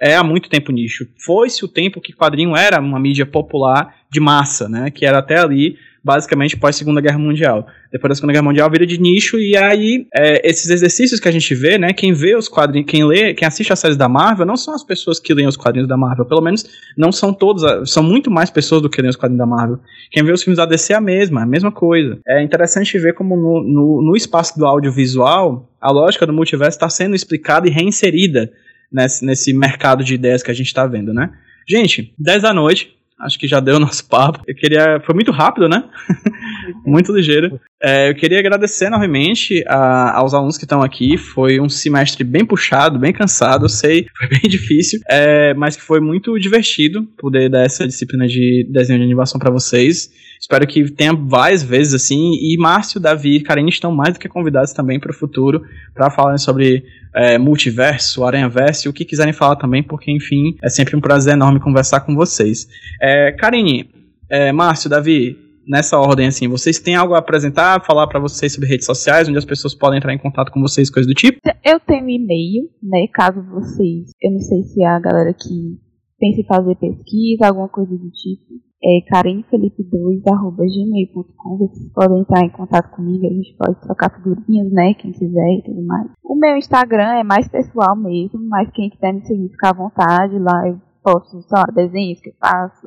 É, é há muito tempo nicho. Foi-se o tempo que quadrinho era uma mídia popular de massa, né? Que era até ali basicamente pós Segunda Guerra Mundial. Depois da Segunda Guerra Mundial vira de nicho e aí é, esses exercícios que a gente vê, né, quem vê os quadrinhos, quem lê, quem assiste as séries da Marvel, não são as pessoas que leem os quadrinhos da Marvel, pelo menos não são todos, são muito mais pessoas do que leem os quadrinhos da Marvel. Quem vê os filmes da DC é a mesma, a mesma coisa. É interessante ver como no, no, no espaço do audiovisual a lógica do multiverso está sendo explicada e reinserida nesse, nesse mercado de ideias que a gente está vendo, né? Gente, 10 da noite, acho que já deu o nosso papo. Eu queria. Foi muito rápido, né? muito ligeiro. É, eu queria agradecer novamente a, aos alunos que estão aqui. Foi um semestre bem puxado, bem cansado, eu sei, foi bem difícil, é, mas que foi muito divertido poder dar essa disciplina de desenho de animação para vocês. Espero que tenha várias vezes assim. E Márcio, Davi e Karine estão mais do que convidados também para o futuro para falarem sobre é, multiverso, aranhaverso, o que quiserem falar também, porque enfim é sempre um prazer enorme conversar com vocês. É, Karine, é, Márcio, Davi, nessa ordem assim, vocês têm algo a apresentar, falar para vocês sobre redes sociais, onde as pessoas podem entrar em contato com vocês, coisas do tipo? Eu tenho e-mail, né? Caso vocês, eu não sei se a galera que pense em fazer pesquisa, alguma coisa do tipo, é karenfelipe2.gmail.com. Vocês podem entrar em contato comigo, a gente pode trocar figurinhas, né? Quem quiser e tudo mais. O meu Instagram é mais pessoal mesmo, mas quem quiser me seguir, fica à vontade. Lá eu posto só desenhos que eu faço.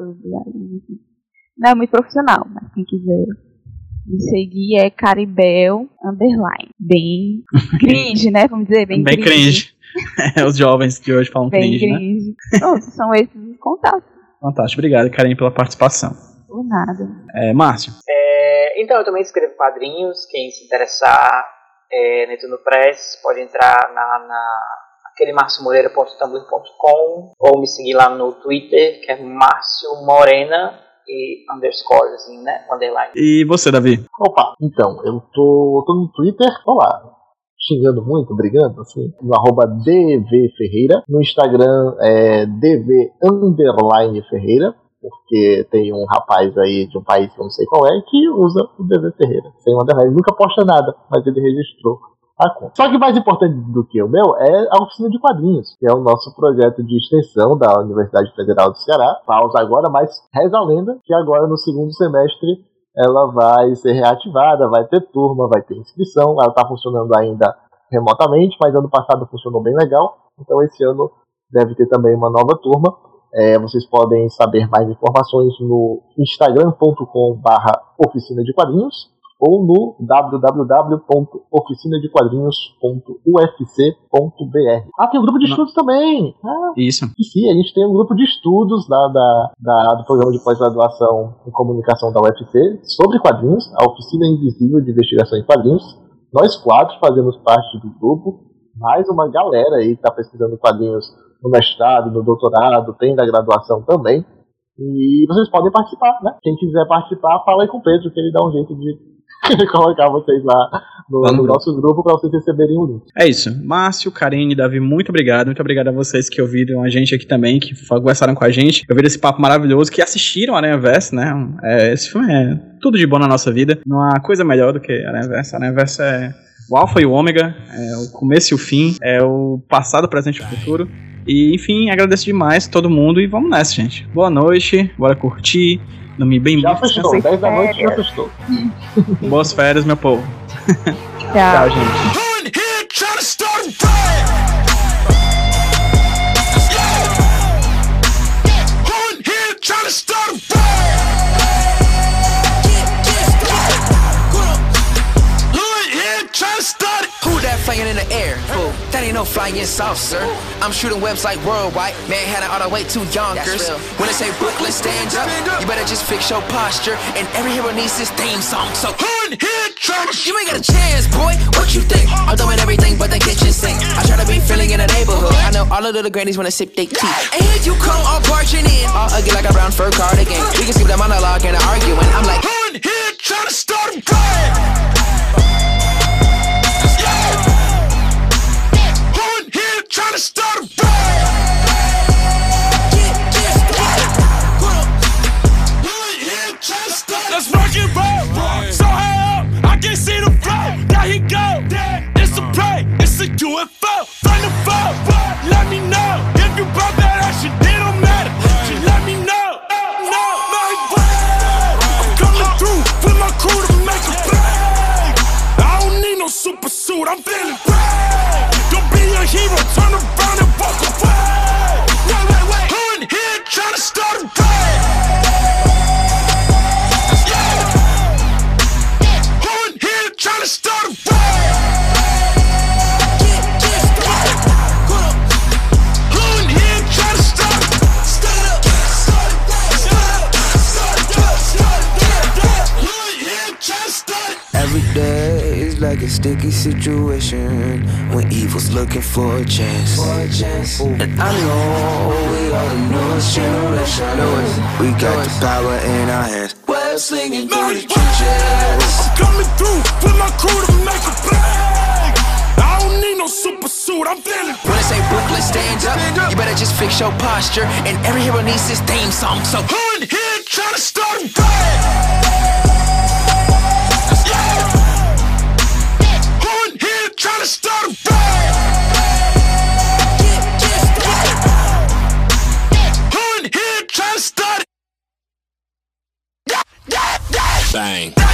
Não é muito profissional, mas quem quiser me seguir é Caribel Underline. Bem cringe, né? Vamos dizer, bem, bem cringe. cringe. É, os jovens que hoje falam bem cringe, cringe. né? Pronto, são esses os contatos. Fantástico. Obrigado, Karen, pela participação. Por nada. É, Márcio. É, então, eu também escrevo quadrinhos. Quem se interessar é, Netuno Press pode entrar na, na aquelemarciomoreira.tumblr.com ou me seguir lá no Twitter, que é Márcio Morena e underscore, assim, né? Underline. E você, Davi? Opa, então, eu tô, tô no Twitter, olá, xingando muito, brigando, assim, no arroba DV Ferreira. No Instagram é DV Ferreira. porque tem um rapaz aí de um país que eu não sei qual é que usa o DV Ferreira, sem underline. Nunca posta nada, mas ele registrou. Só que mais importante do que o meu é a oficina de quadrinhos, que é o nosso projeto de extensão da Universidade Federal do Ceará. Pausa agora, mas reza a lenda que agora no segundo semestre ela vai ser reativada, vai ter turma, vai ter inscrição. Ela está funcionando ainda remotamente, mas ano passado funcionou bem legal. Então esse ano deve ter também uma nova turma. É, vocês podem saber mais informações no instagram.com/barra oficina de quadrinhos ou no www.oficinadequadrinhos.ufc.br. Ah, tem um grupo de estudos também! Ah, Isso. e sim, a gente tem um grupo de estudos da, da, da- do programa de pós-graduação em comunicação da UFC sobre quadrinhos, a Oficina Invisível de Investigação em Quadrinhos. Nós quatro fazemos parte do grupo, mais uma galera aí que está pesquisando quadrinhos no mestrado, no doutorado, tem da graduação também. E vocês podem participar, né? Quem quiser participar, fala aí com o Pedro, que ele dá um jeito de colocar vocês lá no, no nosso grupo para vocês receberem o link. É isso. Márcio, Karine, Davi, muito obrigado. Muito obrigado a vocês que ouviram a gente aqui também, que conversaram com a gente, que ouviram esse papo maravilhoso, que assistiram Aranha Verso, né? É, esse filme é tudo de bom na nossa vida. Não há coisa melhor do que Aranha Verso. Aranha Verso é o alfa e o ômega, é o começo e o fim, é o passado, presente e o futuro. E, enfim, agradeço demais a todo mundo e vamos nessa, gente. Boa noite, bora curtir. Me bem Já muito. fechou, 10 da noite já fechou. Boas férias, meu povo. Tchau. Tchau, gente. That ain't no flying sir I'm shooting webs like worldwide. Manhattan all the way to Yonkers. When they say Brooklyn, stand up. You better just fix your posture. And every hero needs his theme song. So Who in here trying you ain't got a chance, boy. What you think? I'm doing everything but the kitchen sink. I try to be feeling in the neighborhood. I know all the little grannies wanna sip their tea. And here you come all barging in. All ugly like a brown fur cardigan. We can skip the monologue and the arguing. I'm like, Who in here trying to start a riot? Trying to start a a Let's rock and roll. So high up, I can see the flow. There he go. It's a play, it's a UFO. A sticky situation when evil's looking for a chance. And I know we are the newest generation. We got the power in our hands. We're slinging through the trenches. I'm coming through with my crew to make a play. I don't need no super suit. I'm feeling When I say Brooklyn, stand up. You better just fix your posture. And every hero needs his theme song. So Who in here trying to start a riot? Bang.